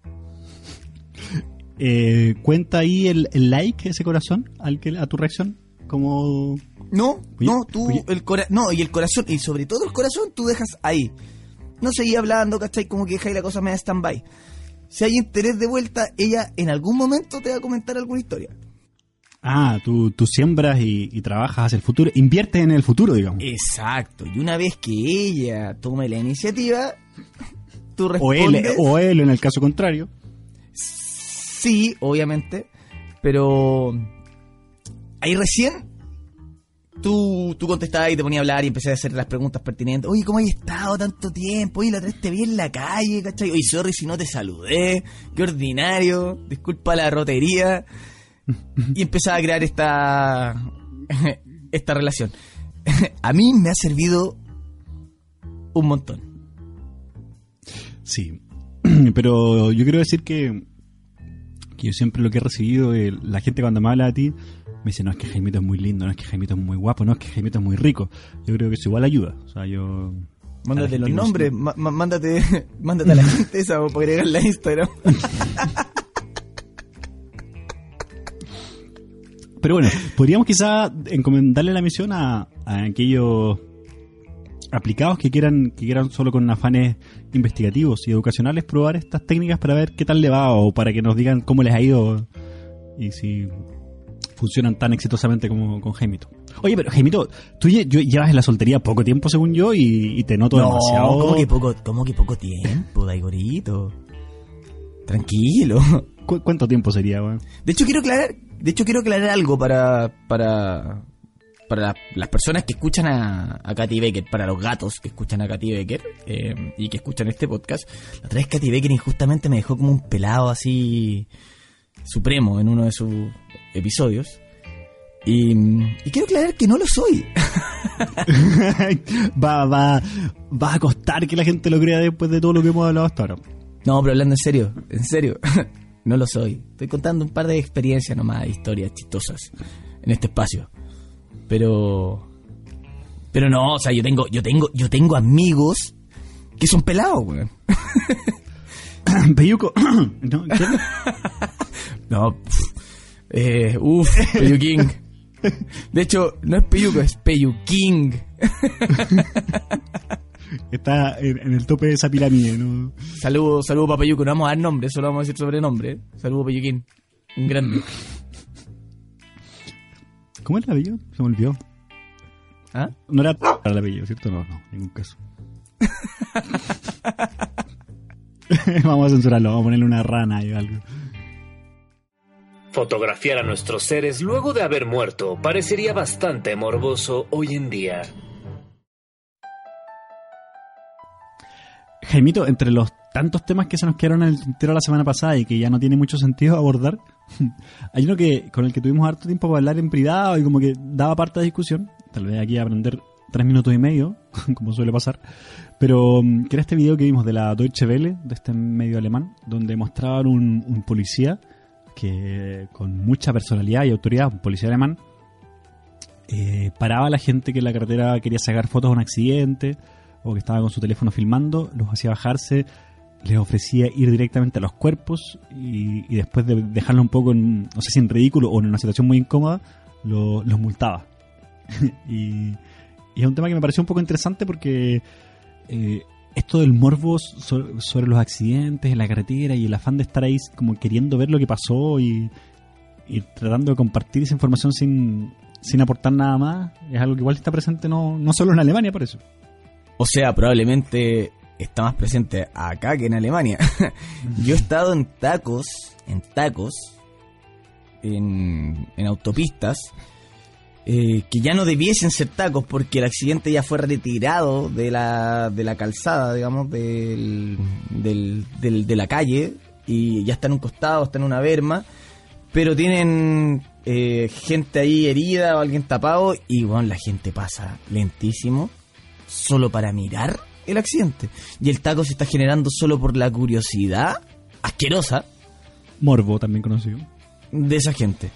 Speaker 3: Eh, ¿Cuenta ahí el, el like, ese corazón, al que, a tu reacción? Como...
Speaker 2: No,
Speaker 3: Oye,
Speaker 2: no, tú,
Speaker 3: oye.
Speaker 2: el cora no, y el corazón, y sobre todo el corazón, tú dejas ahí. No seguí hablando, ¿cachai? Como que dejáis la cosa media stand-by. Si hay interés de vuelta, ella en algún momento te va a comentar alguna historia.
Speaker 3: Ah, tú, tú siembras y, y trabajas hacia el futuro, inviertes en el futuro, digamos.
Speaker 2: Exacto, y una vez que ella tome la iniciativa, tú
Speaker 3: O él,
Speaker 2: respondes...
Speaker 3: o él en el caso contrario.
Speaker 2: Sí, obviamente, pero ahí recién tú, tú contestabas y te ponías a hablar y empecé a hacer las preguntas pertinentes. Oye, ¿cómo has estado tanto tiempo? Oye, la otra vez te vi en la calle, ¿cachai? Oye, sorry si no te saludé, qué ordinario, disculpa la rotería. Y empezaba a crear esta, [laughs] esta relación. [laughs] A mí me ha servido un montón.
Speaker 3: Sí. [clears throat] Pero yo quiero decir que, que yo siempre lo que he recibido, eh, la gente cuando me habla de ti, me dice, no es que Jaimito es muy lindo, no es que Jaimito es muy guapo, no es que Jaimito es muy rico. Yo creo que eso igual ayuda. O sea, yo...
Speaker 2: Mándate los
Speaker 3: no
Speaker 2: nombres, mándate, [laughs] mándate a la gente esa para agregarla a Instagram.
Speaker 3: Pero bueno, podríamos quizá encomendarle la misión a, a aquellos aplicados que quieran que quieran solo con afanes investigativos y educacionales probar estas técnicas para ver qué tal le va o para que nos digan cómo les ha ido y si funcionan tan exitosamente como con Jaimito. Oye, pero Jaimito, tú lle- yo- llevas en la soltería poco tiempo según yo y, y te noto demasiado...
Speaker 2: ¿cómo que poco, cómo que poco tiempo, Daigorito? Tranquilo.
Speaker 3: ¿Cu- ¿Cuánto tiempo sería, weón?
Speaker 2: De hecho quiero aclarar, de hecho quiero aclarar algo para para para la- las personas que escuchan a, a Katy Becker, para los gatos que escuchan a Katy Becker eh, y que escuchan este podcast. La otra vez Katy Becker injustamente me dejó como un pelado así supremo en uno de sus episodios. Y, y quiero aclarar que no lo soy. [laughs]
Speaker 3: va, va, va a costar que la gente lo crea después de todo lo que hemos hablado hasta ahora.
Speaker 2: No, pero hablando en serio, en serio, no lo soy. Estoy contando un par de experiencias nomás, historias chistosas en este espacio. Pero pero no, o sea, yo tengo yo tengo yo tengo amigos que son pelados, weón. [coughs]
Speaker 3: Peyuco. [coughs] ¿No? [laughs]
Speaker 2: No, eh, uf, Peyuquín. [laughs] De hecho, no es Peyuco, es Peyuquín. [laughs]
Speaker 3: Está en, en el tope de esa pirámide, ¿no?
Speaker 2: Saludos, saludos para Peyuco, no vamos a dar nombre, solo vamos a decir sobrenombre. Saludos Peyuquín. Un grande.
Speaker 3: ¿Cómo era el apellido? Se me olvidó.
Speaker 2: ¿Ah?
Speaker 3: No era para el apellido, ¿cierto? No, no, ningún caso. [laughs] vamos a censurarlo, vamos a ponerle una rana y algo.
Speaker 5: Fotografiar a nuestros seres luego de haber muerto parecería bastante morboso hoy en día.
Speaker 3: Jaimito, entre los tantos temas que se nos quedaron en el tintero la semana pasada y que ya no tiene mucho sentido [laughs] abordar, hay uno que con el que tuvimos harto tiempo para hablar en privado y como que daba parte de discusión. Tal vez aquí aprender tres minutos y medio, [laughs] como suele pasar, pero mm, que era este video que vimos de la Deutsche Welle, de este medio alemán, donde mostraban un, un policía que con mucha personalidad y autoridad, un policía alemán, eh, paraba a la gente que en la carretera quería sacar fotos de un accidente o que estaba con su teléfono filmando, los hacía bajarse, les ofrecía ir directamente a los cuerpos y, y después de dejarlo un poco, en, no sé si en ridículo o en una situación muy incómoda, lo- los multaba. [laughs] y, es un tema que me pareció un poco interesante porque eh, esto del morbo so- sobre los accidentes en la carretera y el afán de estar ahí como queriendo ver lo que pasó y, y tratando de compartir esa información sin, sin aportar nada más, es algo que igual está presente no, no solo en Alemania por eso.
Speaker 2: O sea, probablemente está más presente acá que en Alemania. [laughs] Yo he estado en tacos, en tacos, en, en autopistas, eh, que ya no debiesen ser tacos porque el accidente ya fue retirado de la, de la calzada, digamos, del, del, del- de la calle y ya está en un costado, está en una berma, pero tienen eh, gente ahí herida o alguien tapado y bueno, la gente pasa lentísimo solo para mirar el accidente. Y el taco se está generando solo por la curiosidad asquerosa
Speaker 3: Morbo también conocido.
Speaker 2: de esa gente.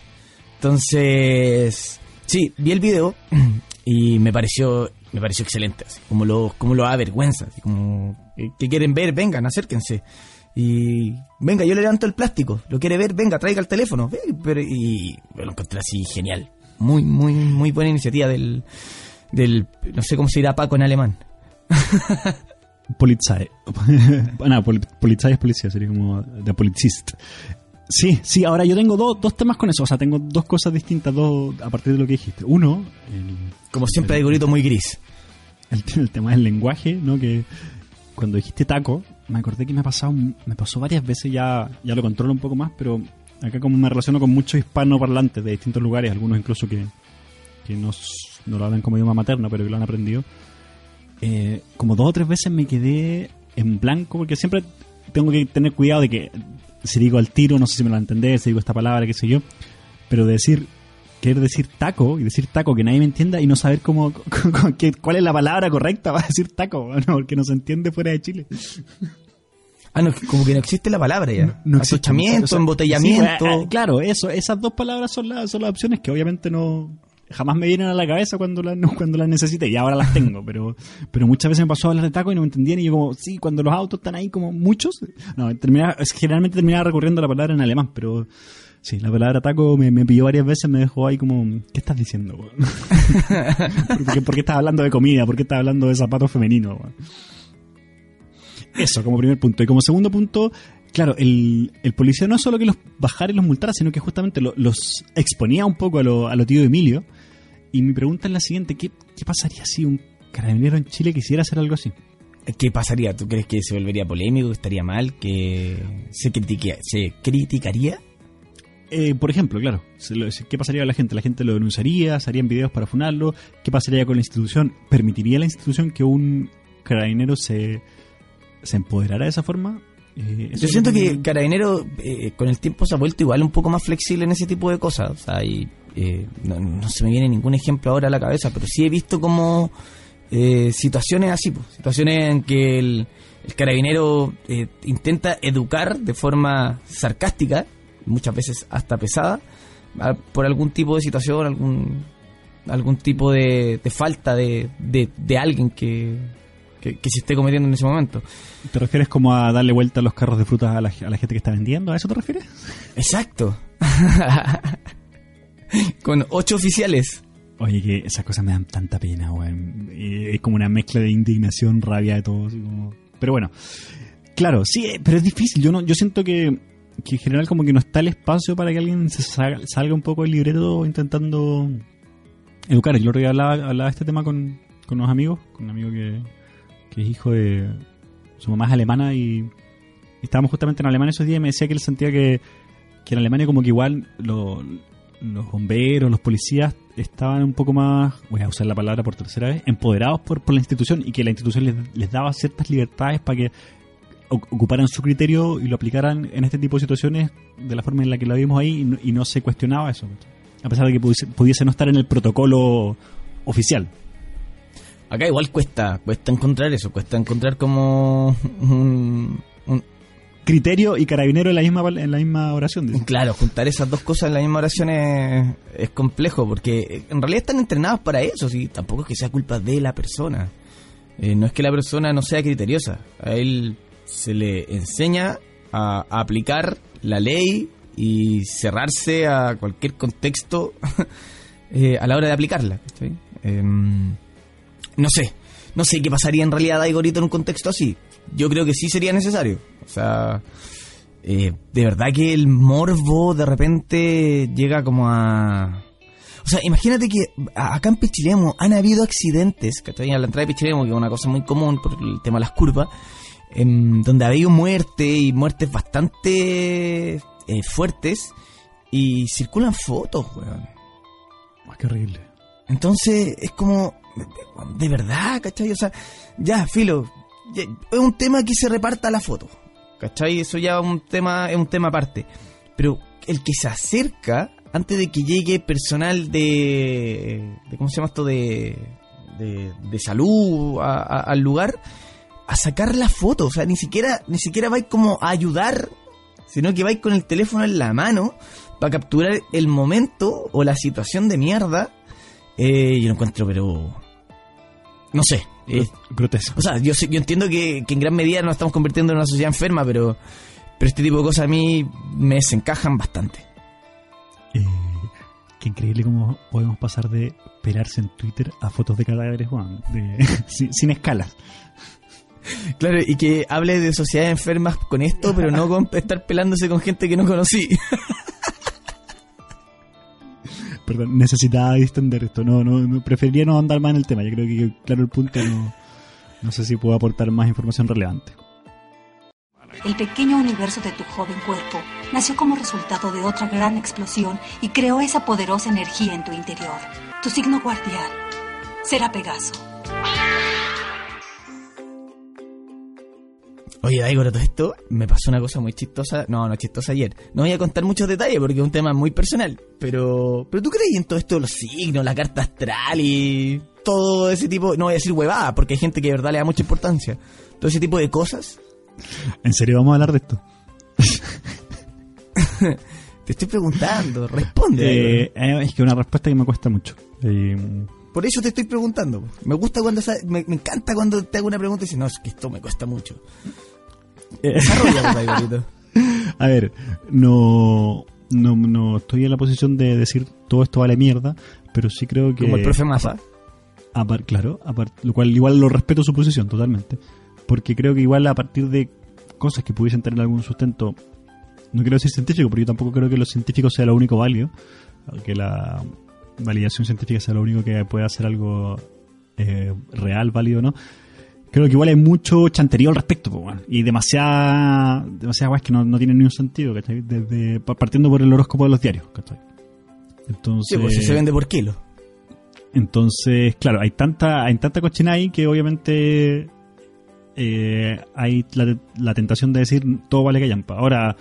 Speaker 2: Entonces, sí, vi el video [clears throat] y me pareció me pareció excelente, así, como lo como lo avergüenza, así como eh, que quieren ver, vengan, acérquense. Y venga, yo le levanto el plástico, lo quiere ver, venga, traiga el teléfono. Pero- y lo encontré así genial. Muy muy muy buena iniciativa del del no sé cómo se dirá Paco en alemán.
Speaker 3: Polizei. [laughs] bueno, poli- Polizei es policía, sería como de policist. Sí, sí, ahora yo tengo dos, dos temas con eso, o sea, tengo dos cosas distintas dos, a partir de lo que dijiste. Uno, el,
Speaker 2: Como siempre hay gorito muy gris.
Speaker 3: el, [laughs] el tema del lenguaje, ¿no? Que cuando dijiste taco, me acordé que me ha pasado, me pasó varias veces, ya, ya lo controlo un poco más, pero acá como me relaciono con muchos hispanoparlantes de distintos lugares, algunos incluso que, que no, no lo hablan como idioma materno, pero que lo han aprendido, eh, como dos o tres veces me quedé en blanco, porque siempre tengo que tener cuidado de que si digo al tiro, no sé si me lo entender, si digo esta palabra, qué sé yo, pero de decir, querer decir taco y decir taco que nadie me entienda y no saber cómo, [laughs] qué- cuál es la palabra correcta para decir taco, ¿no? porque no se entiende fuera de Chile.
Speaker 2: Ah, no, como que no existe la palabra ya.
Speaker 3: No existe.
Speaker 2: Atochamiento,
Speaker 3: O sea,
Speaker 2: embotellamiento.
Speaker 3: sí, eh, eh, claro, eso, esas dos palabras son las, son las opciones que obviamente no jamás me vienen a la cabeza cuando las cuando las necesité y ahora las tengo, pero pero muchas veces me pasó a hablar de taco y no me entendían y yo como, sí, cuando los autos están ahí como muchos, no, terminaba, generalmente terminaba recurriendo a la palabra en alemán, pero sí, la palabra taco me, me pilló varias veces, me dejó ahí como, ¿qué estás diciendo? [laughs] ¿Por, qué, por qué estás hablando de comida? ¿Por qué estás hablando de zapatos femeninos? Eso como primer punto. Y como segundo punto, claro, el, el policía no es solo que los bajara y los multara, sino que justamente lo- los exponía un poco a lo, a lo tío Emilio. Y mi pregunta es la siguiente, ¿qué, qué pasaría si un carabinero en Chile quisiera hacer algo así?
Speaker 2: ¿Qué pasaría? ¿Tú crees que se volvería polémico, que estaría mal, que se, critique- se criticaría?
Speaker 3: Eh, por ejemplo, claro, ¿qué pasaría a la gente? ¿La gente lo denunciaría? ¿Se harían videos para funarlo? ¿Qué pasaría con la institución? ¿Permitiría la institución que un carabinero se, se empoderara de esa forma? Eh,
Speaker 2: Yo siento que
Speaker 3: un-
Speaker 2: Carabinero eh, con el tiempo se ha vuelto igual un poco más flexible en ese tipo de cosas. O sea, y, eh, no, no se me viene ningún ejemplo ahora a la cabeza, pero sí he visto como eh, situaciones así, pues, situaciones en que el, el carabinero eh, intenta educar de forma sarcástica, muchas veces hasta pesada, a- por algún tipo de situación, algún algún tipo de, de falta de, de, de alguien que, que, que se esté cometiendo en ese momento.
Speaker 3: ¿Te refieres como a darle vuelta a los carros de frutas a la, a la gente que está vendiendo? ¿A eso te refieres?
Speaker 2: Exacto. [laughs] [laughs] Con ocho oficiales.
Speaker 3: Oye, que esas cosas me dan tanta pena, weón. Es como una mezcla de indignación, rabia de todo. como- Pero bueno, claro, sí, eh, pero es difícil. Yo no, yo siento que, que en general como que no está el espacio para que alguien se salga, un poco del libreto intentando educar. Yo el otro día hablaba, hablaba de este tema con, con unos amigos, con un amigo que, que es hijo de... Su mamá es alemana y, y estábamos justamente en Alemania esos días y me decía que él sentía que, que en Alemania como que igual lo- los bomberos, los policías estaban un poco más, voy a usar la palabra por tercera vez, empoderados por, por la institución y que la institución les, les daba ciertas libertades para que ocuparan su criterio y lo aplicaran en este tipo de situaciones de la forma en la que lo vimos ahí y no, se cuestionaba eso. A pesar de que pudiese, pudiese no estar en el protocolo oficial.
Speaker 2: acá igual cuesta, cuesta encontrar eso, cuesta encontrar como un-
Speaker 3: Criterio y carabinero en la misma, en la misma oración.
Speaker 2: Claro, juntar esas dos cosas en la misma oración es, es complejo, porque en realidad están entrenados para eso, ¿sí? tampoco es que sea culpa de la persona. Eh, no es que la persona no sea criteriosa, a él se le enseña a, a aplicar la ley y cerrarse a cualquier contexto [laughs] eh, a la hora de aplicarla. Em, no sé, no sé qué pasaría en realidad, Daigorito, en un contexto así. Yo creo que sí sería necesario. O sea, eh, de verdad que el morbo de repente llega como a... O sea, imagínate que acá en Pichilemu han habido accidentes, ¿cachai? A la entrada de Pichilemu, que es una cosa muy común por el tema de las curvas, em, donde ha habido muerte y muertes bastante eh, fuertes y circulan fotos, weón.
Speaker 3: Ah, qué horrible.
Speaker 2: Entonces es como, de verdad, ¿cachai? O sea, ya, filo, es un tema que se reparta la foto, ¿cachai? Eso ya es un tema, es un tema aparte. Pero el que se acerca antes de que llegue personal de, de ¿cómo se llama esto? De, de, de salud a- al lugar a sacar la foto, o sea, ni siquiera, ni siquiera vais como a ayudar, sino que vais con el teléfono en la mano para capturar el momento o la situación de mierda eh, yo lo encuentro, pero. No sé. Eh,
Speaker 3: Grotesco.
Speaker 2: o sea, yo, yo entiendo que, que en gran medida nos estamos convirtiendo en una sociedad enferma, pero. Pero este tipo de cosas a mí me desencajan bastante.
Speaker 3: Eh, qué increíble cómo podemos pasar de pelarse en Twitter a fotos de cadáveres, Juan. de- [laughs] sin, sin escalas.
Speaker 2: Claro, y que hable de sociedades enfermas con esto, pero no con estar pelándose con gente que no conocí. [laughs]
Speaker 3: Perdón, necesitaba distender esto. No, no, no, preferiría no andar más en el tema. Yo creo que, claro, el punto no, no sé si puedo aportar más información relevante.
Speaker 6: El pequeño universo de tu joven cuerpo nació como resultado de otra gran explosión y creó esa poderosa energía en tu interior. Tu signo guardián será Pegaso.
Speaker 2: Oye, Daigo, todo esto me pasó una cosa muy chistosa. No, no chistosa ayer. No voy a contar muchos detalles porque es un tema muy personal. Pero, pero tú crees en todo esto de los signos, la carta astral y todo ese tipo. No voy a decir huevada porque hay gente que de verdad le da mucha importancia. Todo ese tipo de cosas.
Speaker 3: ¿En serio vamos a hablar de esto? [laughs]
Speaker 2: Te estoy preguntando, responde.
Speaker 3: Eh, eh, es que una respuesta que me cuesta mucho. Eh,
Speaker 2: Por eso te estoy preguntando. Me gusta cuando me, me encanta cuando te hago una pregunta y dices, no, es que esto me cuesta mucho. [laughs]
Speaker 3: a ver, no, no, no estoy en la posición de decir todo esto vale mierda, pero sí creo que...
Speaker 2: Como el profe Massa.
Speaker 3: Claro, lo cual igual lo respeto su posición totalmente. Porque creo que igual a partir de cosas que pudiesen tener algún sustento, no quiero decir científico, porque yo tampoco creo que los científicos sea lo único válido, que la validación científica sea lo único que pueda hacer algo eh, real, válido, ¿no? Creo que igual hay mucho chanterío al respecto, po, y demasiada, demasiadas weas que no, no tienen ni un sentido, ¿cachai? Desde, pa- partiendo por el horóscopo de los diarios, ¿cachai? Entonces,
Speaker 2: Sí, pues si se vende por kilo.
Speaker 3: entonces, claro, hay tanta, hay tanta cochina ahí que obviamente eh, hay la, la tentación de decir todo vale callampa. Ahora,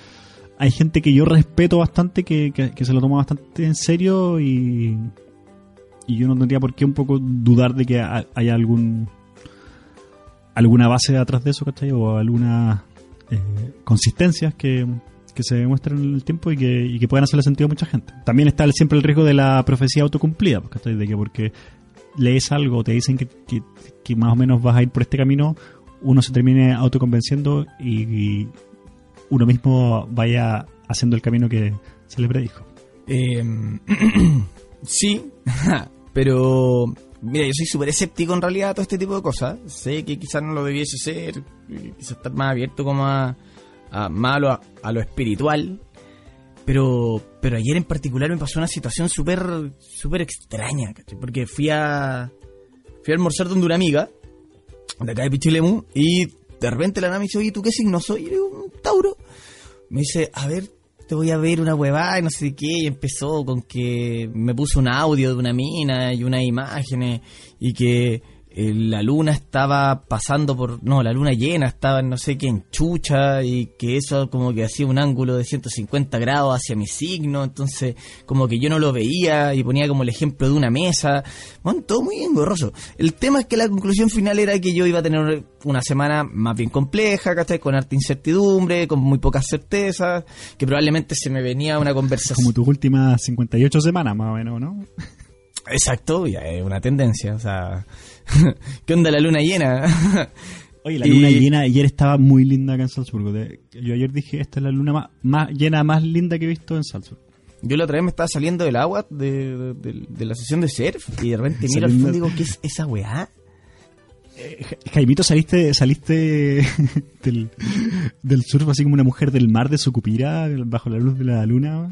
Speaker 3: hay gente que yo respeto bastante, que, que- que se lo toma bastante en serio y, y yo no tendría por qué un poco dudar de que ha- haya algún alguna base atrás de eso, ¿cachai? O algunas eh, consistencias que, que se demuestran en el tiempo y que, y que puedan hacerle sentido a mucha gente. También está siempre el riesgo de la profecía autocumplida, pues, ¿cachai? De que porque lees algo, te dicen que, que- más o menos vas a ir por este camino, uno se termine autoconvenciendo y, uno mismo vaya haciendo el camino que se le predijo.
Speaker 2: Eh, [clears throat] sí, [laughs] pero mira, yo soy súper escéptico en realidad a todo este tipo de cosas. Sé que quizás no lo debiese ser, quizás estar más abierto como a, a, a lo, a lo espiritual. Pero, pero ayer en particular me pasó una situación súper súper extraña, porque fui a fui a almorzar donde una amiga de acá de Pichilemu y de repente la nana me dice, oye, ¿tú qué signo soy? Y digo, un Tauro. Me dice, a ver, te voy a ver una huevada y no sé qué. Y empezó con que me puso un audio de una mina y unas imágenes y que eh, la luna estaba pasando por, no, la luna llena estaba en no sé qué en chucha y que eso como que hacía un ángulo de 150 grados hacia mi signo, entonces como que yo no lo veía y ponía como el ejemplo de una mesa, bueno, todo muy engorroso. El tema es que la conclusión final era que yo iba a tener una semana más bien compleja, ¿cachai? Con harta incertidumbre, con muy pocas certezas, que probablemente se me venía una conversación.
Speaker 3: Como tus últimas 58 semanas, más o menos, ¿no?
Speaker 2: Exacto, ya es una tendencia, o sea, [laughs] ¿qué onda la luna llena? [laughs]
Speaker 3: Oye, la
Speaker 2: Y-
Speaker 3: luna llena ayer estaba muy linda acá en Salzburgo. Yo ayer dije, esta es la luna más, más llena, más linda que he visto en Salzburgo.
Speaker 2: Yo la otra vez me estaba saliendo del agua de, de- de la sesión de surf y de repente miro al fondo y digo, ¿qué es esa weá?
Speaker 3: Ja- Jaimito, saliste saliste [laughs] del, del surf así como una mujer del mar de Sucupira bajo la luz de la luna.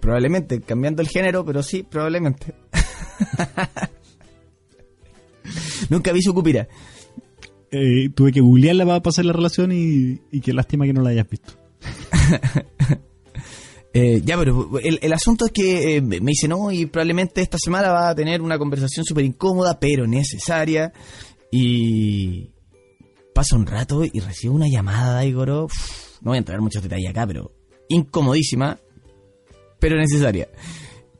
Speaker 2: Probablemente, cambiando el género, pero sí, probablemente. [laughs] Nunca vi su cupira.
Speaker 3: Eh, tuve que googlearla para pasar la relación y, y qué lástima que no la hayas visto. [laughs]
Speaker 2: Eh, ya, pero el, el asunto es que eh, me dice, no, y probablemente esta semana va a tener una conversación súper incómoda, pero necesaria. Y pasa un rato y recibo una llamada de Igoro. Uf, no voy a entrar en muchos detalles acá, pero incomodísima, pero necesaria.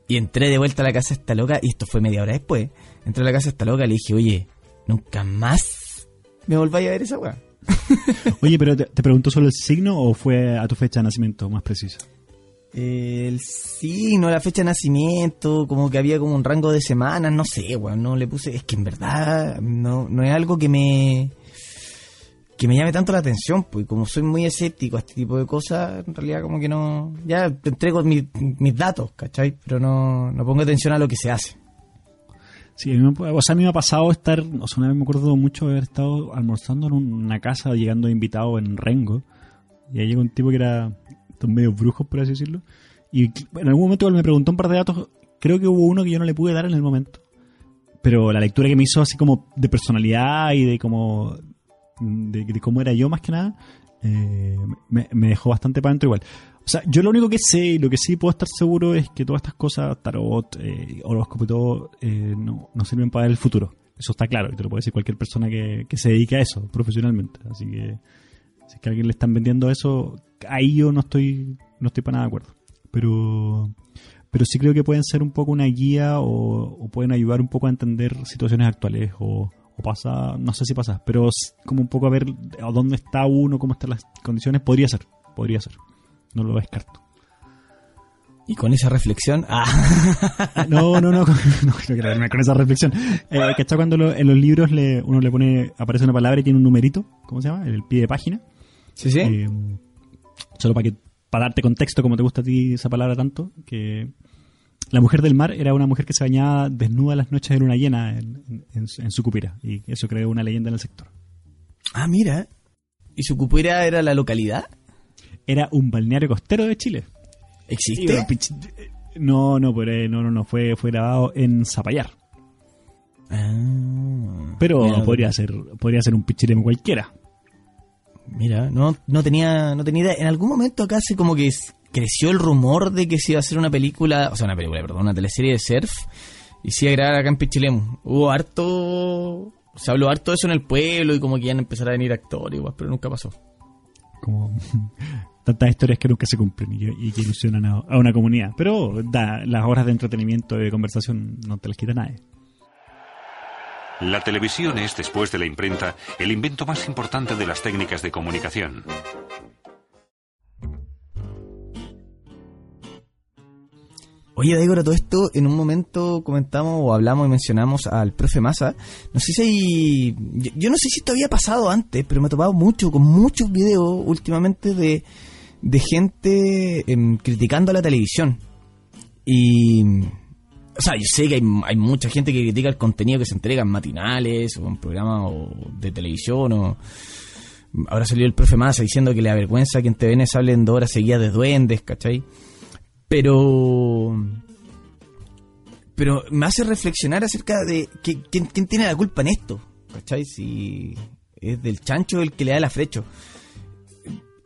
Speaker 2: Y entré de vuelta a la casa esta loca, y esto fue media hora después. Entré a la casa de esta loca le dije, oye, nunca más me volváis a ver esa weá. [laughs]
Speaker 3: Oye, pero te, te preguntó solo el signo o fue a tu fecha de nacimiento más preciso?
Speaker 2: El signo, la fecha de nacimiento, como que había como un rango de semanas, no sé, weón, no le puse, es que en verdad no, no es algo que me que me llame tanto la atención, pues como soy muy escéptico a este tipo de cosas, en realidad como que no, ya te entrego mi- mis datos, ¿cachai? Pero no, no pongo atención a lo que se hace.
Speaker 3: Sí, a mí, me, o sea, a mí me ha pasado estar, o sea, una vez me acuerdo mucho haber estado almorzando en una casa, llegando invitado en Rengo, y ahí llegó un tipo que era medios brujos, por así decirlo, y en algún momento él me preguntó un par de datos, creo que hubo uno que yo no le pude dar en el momento, pero la lectura que me hizo así como de personalidad y de como de, cómo era yo más que nada, eh, me, me dejó bastante para adentro igual. O sea, yo lo único que sé y lo que sí puedo estar seguro es que todas estas cosas, tarot, eh, horóscopo y todo, eh, no, no sirven para el futuro. Eso está claro y te lo puede decir cualquier persona que, que se dedique a eso profesionalmente. Así que si es que a alguien le están vendiendo eso, ahí yo no estoy, no estoy para nada de acuerdo. Pero, pero sí creo que pueden ser un poco una guía o, o pueden ayudar un poco a entender situaciones actuales o, o pasa, no sé si pasa, pero como un poco a ver a dónde está uno, cómo están las condiciones, podría ser, podría ser. No lo descarto.
Speaker 2: Y con esa reflexión, ah, [laughs]
Speaker 3: No, no, no, [laughs] no quiero quedarme con esa reflexión. Eh, ¿Cachai? Cuando lo- en los libros le, uno le pone, aparece una palabra y tiene un numerito, ¿cómo se llama? En el pie de página.
Speaker 2: sí, sí.
Speaker 3: Eh, solo para que para darte contexto, como te gusta a ti esa palabra tanto, que la mujer del mar era una mujer que se bañaba desnuda las noches de luna llena en, en- en su cupira. Y eso creó una leyenda en el sector.
Speaker 2: Ah, mira. ¿Y su cupira era la localidad?
Speaker 3: Era un balneario costero de Chile.
Speaker 2: ¿Existe?
Speaker 3: No, no, pero, no, no, no, fue, fue grabado en Zapallar.
Speaker 2: Ah,
Speaker 3: Pero
Speaker 2: mira,
Speaker 3: podría ser, podría ser un pichilemo cualquiera.
Speaker 2: Mira, no, no tenía, no tenía idea. En algún momento acá se como que creció el rumor de que se iba a hacer una película, o sea, una película, perdón, una teleserie de surf y se iba a grabar acá en Pichilemu. Hubo harto, se habló harto de eso en el pueblo y como que iban a empezar a venir actores, igual, pero nunca pasó.
Speaker 3: como [laughs] tantas historias que nunca se cumplen y que, y que ilusionan a, a una comunidad. Pero da, las horas de entretenimiento y de conversación no te las quita nadie.
Speaker 7: La televisión es, después de la imprenta, el invento más importante de las técnicas de comunicación.
Speaker 2: Oye, Daigoro, todo esto en un momento comentamos o hablamos y mencionamos al profe Massa. No sé si hay... Yo, yo no sé si esto había pasado antes, pero me he topado mucho, con muchos videos últimamente de, de gente em, criticando a la televisión. Y... O sea, yo sé que hay, mucha gente que critica el contenido que se entrega en matinales o en programas de televisión o... Ahora salió el profe Massa diciendo que le avergüenza que en TVN se hablen dos horas seguidas de duendes, ¿cachai? Pero. Pero me hace reflexionar acerca de que- quién, quién tiene la culpa en esto. ¿Cachai? Si es del chancho el que le da el afrecho.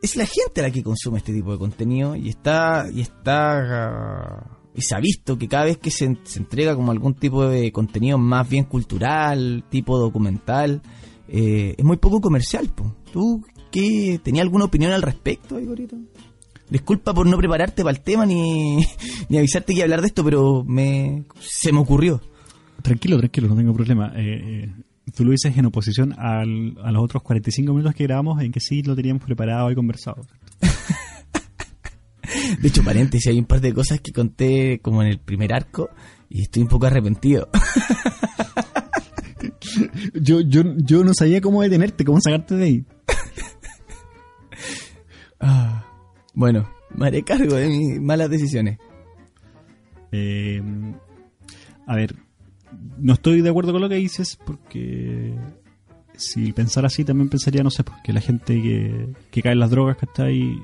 Speaker 2: Es la gente la que consume este tipo de contenido y está. y está. y se ha visto que cada vez que se, se entrega como algún tipo de contenido más bien cultural, tipo documental, eh, es muy poco comercial. po. ¿Tú qué? ¿Tenías alguna opinión al respecto, Igorito? Disculpa por no prepararte para el tema ni, [laughs] ni avisarte que iba a hablar de esto, pero me se me ocurrió.
Speaker 3: Tranquilo, tranquilo, no tengo problema. Eh, eh, tú lo dices en oposición al- a los otros 45 minutos que grabamos en que sí lo teníamos preparado y conversado. [laughs]
Speaker 2: De hecho, paréntesis, hay un par de cosas que conté como en el primer arco y estoy un poco arrepentido. [laughs]
Speaker 3: Yo, yo, yo no sabía cómo detenerte, cómo sacarte de ahí. [laughs]
Speaker 2: Ah, bueno, me haré cargo de mis malas decisiones.
Speaker 3: Eh, a ver, no estoy de acuerdo con lo que dices porque si pensara así también pensaría, no sé, porque la gente que, que cae en las drogas, que está ahí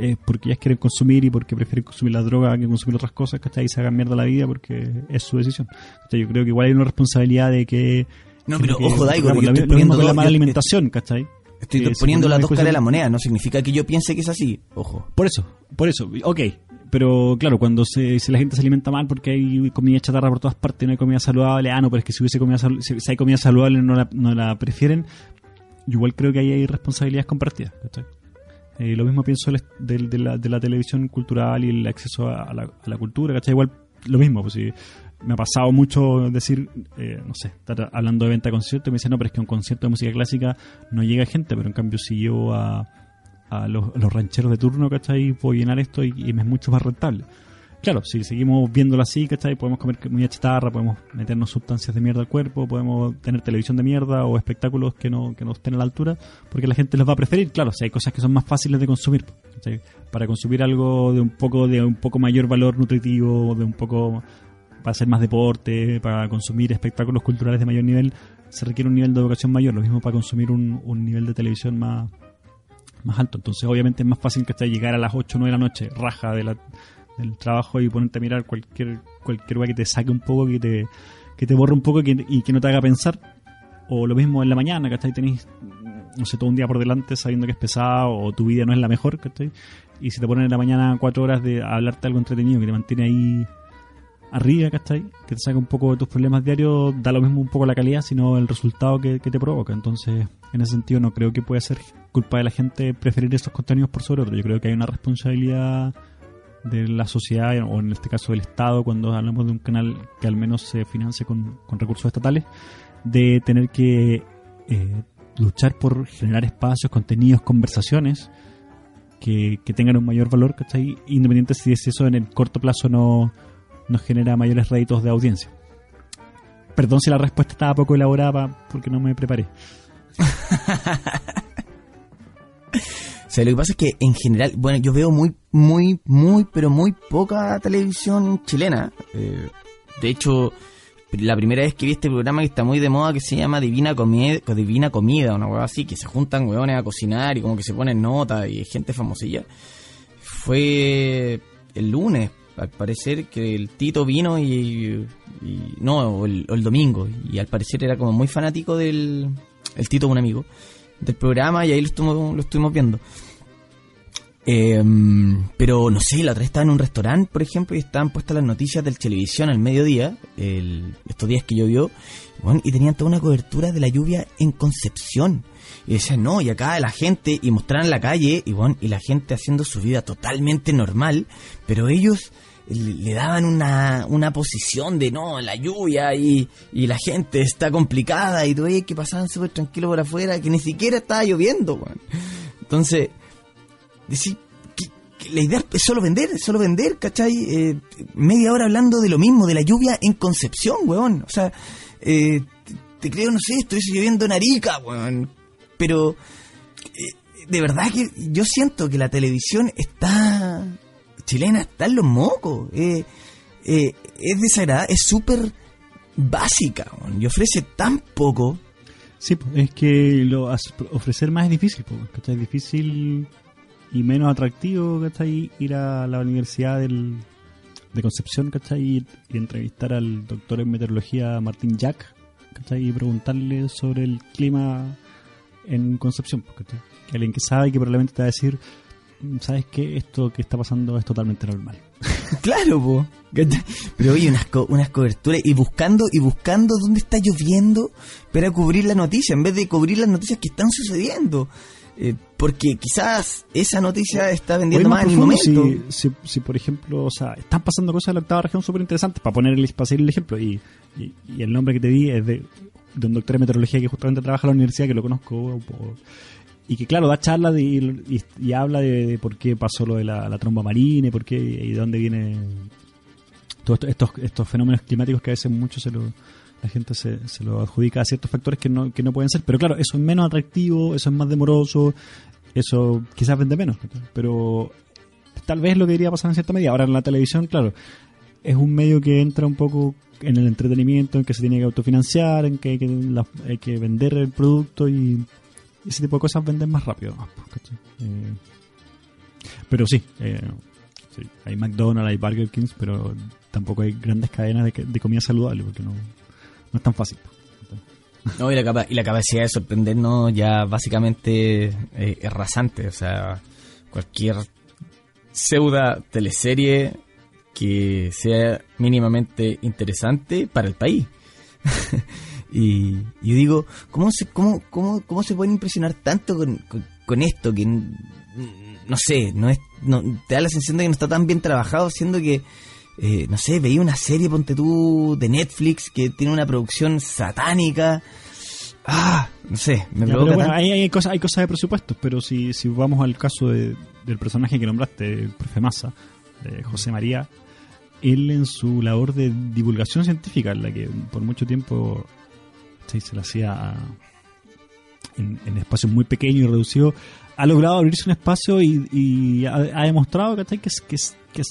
Speaker 3: es porque ellas quieren consumir y porque prefieren consumir las drogas que consumir otras cosas, que está ahí se hagan mierda la vida porque es su decisión. ¿cachai? Yo creo que igual hay una responsabilidad de que...
Speaker 2: No, pero
Speaker 3: que-
Speaker 2: ojo, Daigo,
Speaker 3: lo,
Speaker 2: estoy
Speaker 3: lo mismo la mala alimentación, ¿cachai?
Speaker 2: Estoy poniendo las dos caras de la moneda, no significa que yo piense que es así. Ojo.
Speaker 3: Por eso, por eso, ok. Pero claro, cuando se, si la gente se alimenta mal porque hay comida chatarra por todas partes no hay comida saludable, ah, no, pero es que si hubiese comida si, si hay comida saludable no la, no la prefieren, yo igual creo que ahí hay responsabilidades compartidas. Eh, lo mismo pienso del- de, la, de la televisión cultural y el acceso a, la, a la cultura, ¿cachai? Igual lo mismo, pues si me ha pasado mucho decir, eh, no sé, estar hablando de venta de conciertos y me dicen, no, pero es que un concierto de música clásica no llega gente, pero en cambio si llevo a, a los, los rancheros de turno, ¿cachai? Puedo llenar esto y, y es mucho más rentable. Claro, si seguimos viéndolo así, ¿cachai? Podemos comer comida chatarra, podemos meternos sustancias de mierda al cuerpo, podemos tener televisión de mierda o espectáculos que no, que no estén a la altura, porque la gente los va a preferir. Claro, si hay cosas que son más fáciles de consumir, ¿cachai? Para consumir algo de un poco de un poco mayor valor nutritivo, de un poco para hacer más deporte, para consumir espectáculos culturales de mayor nivel, se requiere un nivel de educación mayor. Lo mismo para consumir un, un nivel de televisión más, más alto. Entonces, obviamente es más fácil que esté llegar a las 8 o 9 de la noche, raja de la, del trabajo y ponerte a mirar cualquier cualquier que te saque un poco, que te, que te borre un poco y que no te haga pensar. O lo mismo en la mañana, ¿cachai? Tenéis, no sé, todo un día por delante sabiendo que es pesado o tu vida no es la mejor. Y si te ponen en la mañana cuatro horas de hablarte algo entretenido que te mantiene ahí arriba, ¿cachai? Que te saca un poco de tus problemas diarios, da lo mismo un poco la calidad, sino el resultado que te provoca. Entonces, en ese sentido, no creo que pueda ser culpa de la gente preferir esos contenidos por sobre otros. Yo creo que hay una responsabilidad de la sociedad, o en este caso del Estado, cuando hablamos de un canal que al menos se financie con, con recursos estatales, de tener que eh, luchar por generar espacios, contenidos, conversaciones que, que tengan un mayor valor, ¿cachai? Independiente si es eso en el corto plazo no nos genera mayores réditos de audiencia. Perdón si la respuesta estaba poco elaborada porque no me preparé. [laughs]
Speaker 2: O sea, lo que pasa es que en general, bueno, yo veo muy, muy, muy, pero muy poca televisión chilena. Eh, de hecho, la primera vez que vi este programa que está muy de moda, que se llama Divina Comida, Divina Comida, una hueá así, que se juntan hueones a cocinar y como que se ponen nota y gente famosilla, fue el lunes, al parecer que el Tito vino y, y- no, o el, o el domingo, y al parecer era como muy fanático del, el Tito, un amigo, del programa y ahí lo estuvimos, lo estuvimos viendo. Eh, pero no sé, la otra vez estaba en un restaurante, por ejemplo, y estaban puestas las noticias del televisión al mediodía, el- estos días que llovió, y tenían toda una cobertura de la lluvia en Concepción. Y decían, no, y acá la gente, y mostraban la calle, y bueno, y la gente haciendo su vida totalmente normal, pero ellos le, daban una, una posición de no, la lluvia y, y la gente está complicada, y tú veías que pasaban súper tranquilos por afuera, que ni siquiera estaba lloviendo, weón. Entonces, decir la idea es solo vender, solo vender, ¿cachai? Eh, media hora hablando de lo mismo, de la lluvia en Concepción, weón. O sea, eh, te, te creo, no sé, estuviese lloviendo en Arica, weón. Pero, eh, de verdad que yo siento que la televisión está, chilena está en los mocos. Eh, eh, es desagradable, es súper básica, y ofrece tan poco.
Speaker 3: Sí, es que lo ofrecer más es difícil, ¿cachai? Es difícil y menos atractivo, ¿cachai? Ir a la Universidad del, de Concepción, ¿cachai? Y, y entrevistar al doctor en meteorología Martín Jack, ¿cachai? Y preguntarle sobre el clima en Concepción, ¿cachai? Que alguien que sabe que probablemente te va a decir, "Mm, ¿sabes qué? Esto que está pasando es totalmente normal. [laughs]
Speaker 2: Claro, po. Pero oye, unas, co- unas coberturas y buscando y buscando dónde está lloviendo para cubrir la noticia en vez de cubrir las noticias que están sucediendo. Eh, porque quizás esa noticia está vendiendo
Speaker 3: Oye,
Speaker 2: más en el momento.
Speaker 3: Si, si, si, por ejemplo, o sea, están pasando cosas en la octava región súper interesantes, para poner el, para seguir el ejemplo, y, y, y el nombre que te di es de, de un doctor de meteorología que justamente trabaja en la universidad, que lo conozco, por- y que claro, da charlas y, habla de, de por qué pasó lo de la, tromba marina, y por qué, y de dónde viene todos estos, estos, fenómenos climáticos que a veces mucho se lo, la gente se, lo adjudica a ciertos factores que no, que no pueden ser. Pero claro, eso es menos atractivo, eso es más demoroso, eso quizás vende menos. Pero tal vez lo que debería pasar en cierta medida. Ahora en la televisión, claro, es un medio que entra un poco en el entretenimiento, en que se tiene que autofinanciar, en que hay que, hay que vender el producto y ese tipo de cosas venden más rápido. nomás, pues. Eh, pero sí, eh, sí, hay McDonald's, hay Burger King, pero tampoco hay grandes cadenas de, de comida saludable porque no, no es tan fácil.
Speaker 2: No, y la, capa- y la capacidad de sorprendernos ya básicamente eh, es rasante. O sea, cualquier pseudo teleserie que sea mínimamente interesante para el país. [laughs] y yo digo, ¿cómo se, cómo, cómo, cómo se pueden impresionar tanto con, con, con esto? Que no sé, no es, no, te da la sensación de que no está tan bien trabajado, siendo que, eh, no sé, veía una serie, ponte tú, de Netflix que tiene una producción satánica. Ah, no sé, me
Speaker 3: Ya,
Speaker 2: provoca
Speaker 3: pero bueno, hay cosas, hay cosas de presupuestos, pero si, si vamos al caso de- del personaje que nombraste, el profe Massa, de José María, él en su labor de divulgación científica, en la que por mucho tiempo sí, se la hacía en, espacios muy pequeños y reducidos, ha logrado abrirse un espacio y, y ha, demostrado ¿cachai? Que, que, que,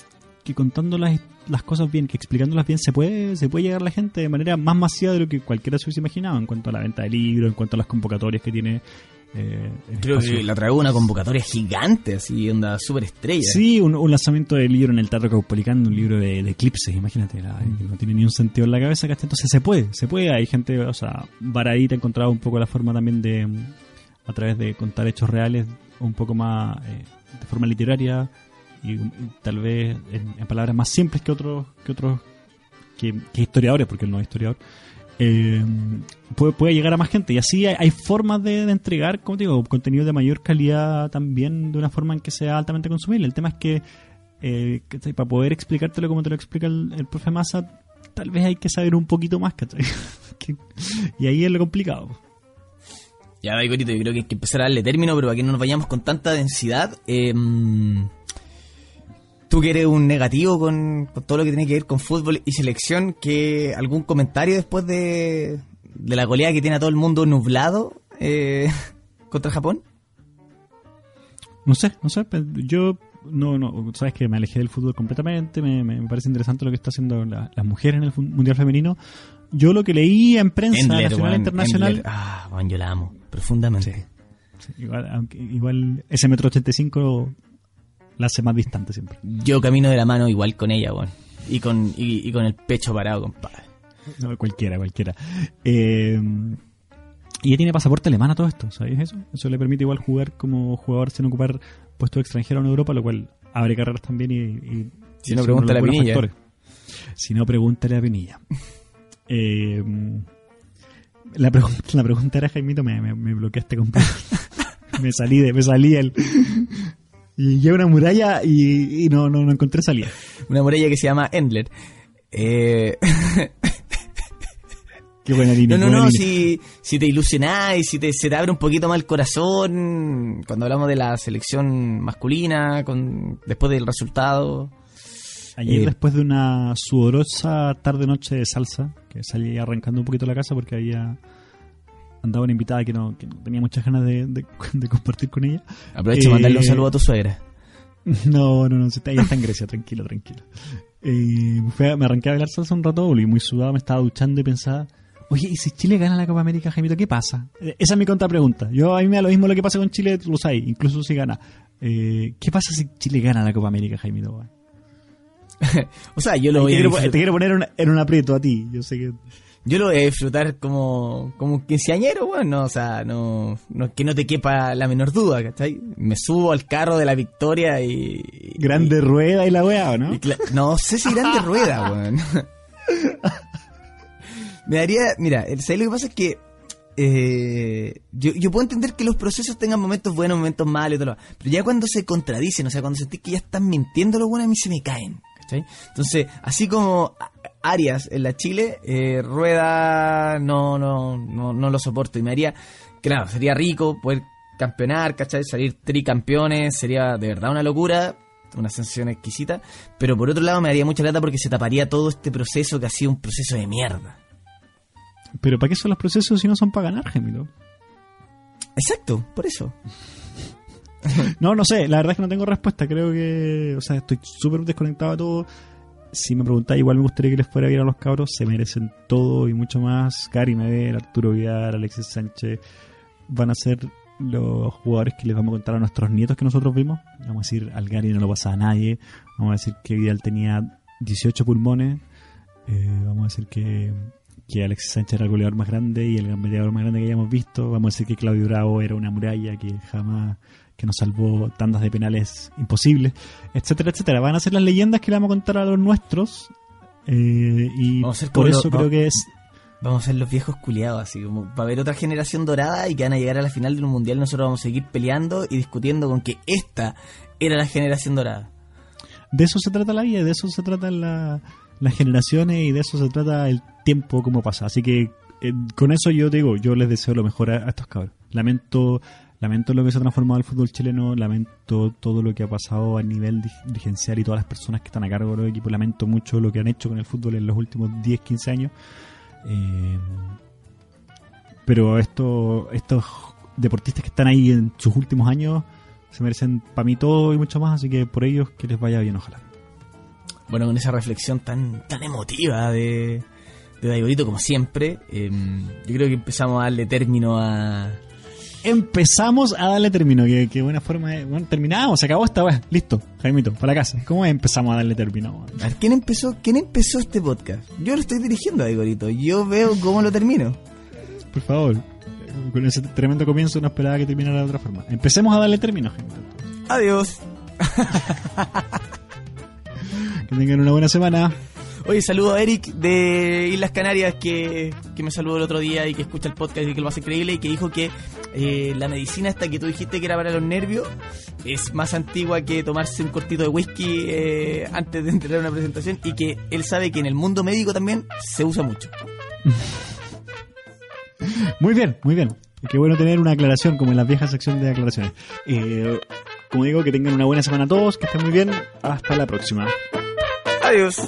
Speaker 3: que contando las, las cosas bien, que explicándolas bien, se puede, se puede llegar a la gente de manera más masiva de lo que cualquiera se hubiese imaginado en cuanto a la venta de libros, en cuanto a las convocatorias que tiene. Eh,
Speaker 2: Creo
Speaker 3: espacio.
Speaker 2: que la traigo una convocatoria gigante, así, onda super estrella.
Speaker 3: Sí, un, un lanzamiento de libro en el Teatro Caupolicán, un libro de, de eclipses, imagínate, la- que no tiene ni un sentido en la cabeza, ¿cachai? Entonces se puede, se puede, hay gente, o sea, Baradit ha encontrado un poco la forma también de, mm, a través de contar hechos reales, un poco más eh, de forma literaria y, y tal vez en, en palabras más simples que otros, que otros, que, que historiadores, porque él no es historiador. Eh, puede, llegar a más gente y así hay, formas de, entregar, como digo, contenido de mayor calidad también de una forma en que sea altamente consumible. El tema es que eh, para poder explicártelo como te lo explica el, el profe Massa, tal vez hay que saber un poquito más, ¿cachai? [laughs] Y ahí es lo complicado.
Speaker 2: Ya, Daicorito, yo creo que hay que empezar a darle término, pero para que no nos vayamos con tanta densidad, eh, tú que eres un negativo con, con todo lo que tiene que ver con fútbol y selección, que algún comentario después de, de la goleada que tiene a todo el mundo nublado eh, [laughs] contra Japón?
Speaker 3: No sé, no sé, yo no, no, sabes que me alejé del fútbol completamente, me, me- me parece interesante lo que está haciendo la- las mujeres en el Mundial Femenino. Yo lo que leí en prensa
Speaker 2: Endler,
Speaker 3: nacional e internacional,
Speaker 2: Endler. Ah, weón, yo la amo, profundamente.
Speaker 3: Sí, igual, aunque, igual ese metro 85 la hace más distante siempre.
Speaker 2: Yo camino de la mano igual con ella, weón. Y con, y, y con el pecho parado, compadre.
Speaker 3: No, cualquiera, cualquiera. Eh, y ella tiene pasaporte alemán a todo esto, ¿sabéis eso? Eso le permite igual jugar como jugador sin ocupar puestos extranjeros en Europa, lo cual abre carreras también y... y
Speaker 2: Si no, pregúntale a Pinilla.
Speaker 3: factores. Si no, pregúntale a Pinilla. Eh, la, pregunta, la pregunta era, Jaimito, me, me, me bloqueaste completo. [laughs] me salí de, me salí el... Y llegué a una muralla y, y no, no, no encontré salida.
Speaker 2: Una muralla que se llama Endler. Eh... [laughs]
Speaker 3: Qué buena línea.
Speaker 2: No, no, no, si, si te ilusionáis, si te, se te abre un poquito más el corazón, cuando hablamos de la selección masculina, con después del resultado.
Speaker 3: Ayer,
Speaker 2: Eh,
Speaker 3: después de una sudorosa tarde-noche de salsa, que salí arrancando un poquito la casa porque había andaba una invitada que no, que no tenía muchas ganas de, de- [laughs] de compartir con ella.
Speaker 2: Aprovecho de
Speaker 3: Eh,
Speaker 2: mandarle un saludo a tu suegra. [laughs]
Speaker 3: No, no, no, si está, ella está en Grecia, tranquilo, tranquilo. Eh, fue me arranqué a bailar salsa un rato, volví muy sudado, me estaba duchando y pensaba, oye, ¿y si Chile gana la Copa América, Jaimito, qué pasa? Eh, Esa es mi contrapregunta. Yo a mí me da lo mismo lo que pasa con Chile, tú lo sabes, incluso si gana. Eh, ¿Qué pasa si Chile gana la Copa América, Jaimito? [laughs]
Speaker 2: O sea, yo lo
Speaker 3: te,
Speaker 2: voy a
Speaker 3: quiero, te quiero poner en un aprieto a ti, yo sé que...
Speaker 2: Yo lo voy a disfrutar como, como un quinceañero, weón. No, o sea, no, no, que no te quepa la menor duda, ¿cachai? Me subo al carro de la victoria y.
Speaker 3: Grande rueda y la weá, ¿o ¿no?
Speaker 2: y no sé si grande [laughs] rueda, weón. Me daría. Mira, el- ¿sabes lo que pasa? Es que. eh, yo, yo puedo entender que los procesos tengan momentos buenos, momentos malos y todo lo demás, Pero ya cuando se contradicen, o sea, cuando sentís que ya están mintiendo los buenos, a mí se me caen. ¿cachai? Entonces, así como Arias en la Chile, eh, Rueda no, no, no, no lo soporto. Y me haría. Claro, sería rico poder campeonar, ¿cachai? Salir tricampeones, sería de verdad una locura. Una sensación exquisita, pero por otro lado me daría mucha lata porque se taparía todo este proceso que ha sido un proceso de mierda.
Speaker 3: Pero ¿para qué son los procesos si no son para ganar, Gemilo?
Speaker 2: Exacto, por eso. [laughs]
Speaker 3: No, no sé, la verdad es que no tengo respuesta. Creo que, o sea, estoy súper desconectado de todo. Si me preguntáis, igual me gustaría que les fuera bien a los cabros. Se merecen todo y mucho más. Gary Medel, Arturo Vidal, Alexis Sánchez van a ser los jugadores que les vamos a contar a nuestros nietos que nosotros vimos. Vamos a decir, al Gary no lo pasaba a nadie. Vamos a decir que Vidal tenía 18 pulmones. Eh, vamos a decir que, que Alexis Sánchez era el goleador más grande y el gambeteador más grande que hayamos visto. Vamos a decir que Claudio Bravo era una muralla que jamás que nos salvó tandas de penales imposibles, etcétera, etcétera. Van a ser las leyendas que le vamos a contar a los nuestros. eh, y
Speaker 2: Vamos a ser
Speaker 3: por eso
Speaker 2: los-
Speaker 3: creo que es
Speaker 2: Vamos a ser los viejos culiados, así como va a haber otra generación dorada y que van a llegar a la final de un mundial. Nosotros vamos a seguir peleando y discutiendo con que esta era la generación dorada.
Speaker 3: de eso se trata la vida, de eso se tratan la- las generaciones y de eso se trata el tiempo como pasa. Así que eh, con eso yo te digo, yo les deseo lo mejor a, a estos cabros. Lamento, lamento lo que se ha transformado el fútbol chileno, lamento todo lo que ha pasado a nivel dirigencial y todas las personas que están a cargo de los equipos, lamento mucho lo que han hecho con el fútbol en los últimos 10, 15 años. Eh, pero esto, estos deportistas que están ahí en sus últimos años se merecen para mí todo y mucho más, así que por ellos que les vaya bien, ojalá.
Speaker 2: Bueno, con esa reflexión tan, tan emotiva de, de como siempre, eh, yo creo que empezamos a darle término a...
Speaker 3: Empezamos a darle término, que, que buena forma de... Bueno, terminamos, se acabó esta vez, listo, Jaimito, para la casa. ¿Cómo empezamos a darle término?
Speaker 2: A ver, ¿quién empezó, ¿quién empezó este podcast? Yo lo estoy dirigiendo a Daigorito, yo veo cómo lo termino.
Speaker 3: Por favor, con ese tremendo comienzo no esperaba que terminara de otra forma. Empecemos a darle término, Jaimito.
Speaker 2: Adiós.
Speaker 3: Que tengan una buena semana.
Speaker 2: Oye, saludo a Eric de Islas Canarias que, que me saludó el otro día y que escucha el podcast y que lo hace increíble y que dijo que eh, la medicina esta que tú dijiste que era para los nervios es más antigua que tomarse un cortito de whisky eh, antes de entrar a una presentación y que él sabe que en el mundo médico también se usa mucho. [laughs]
Speaker 3: Muy bien, muy bien. Qué bueno tener una aclaración como en la vieja sección de aclaraciones. Eh, como digo, que tengan una buena semana todos, que estén muy bien. Hasta la próxima.
Speaker 2: Adiós.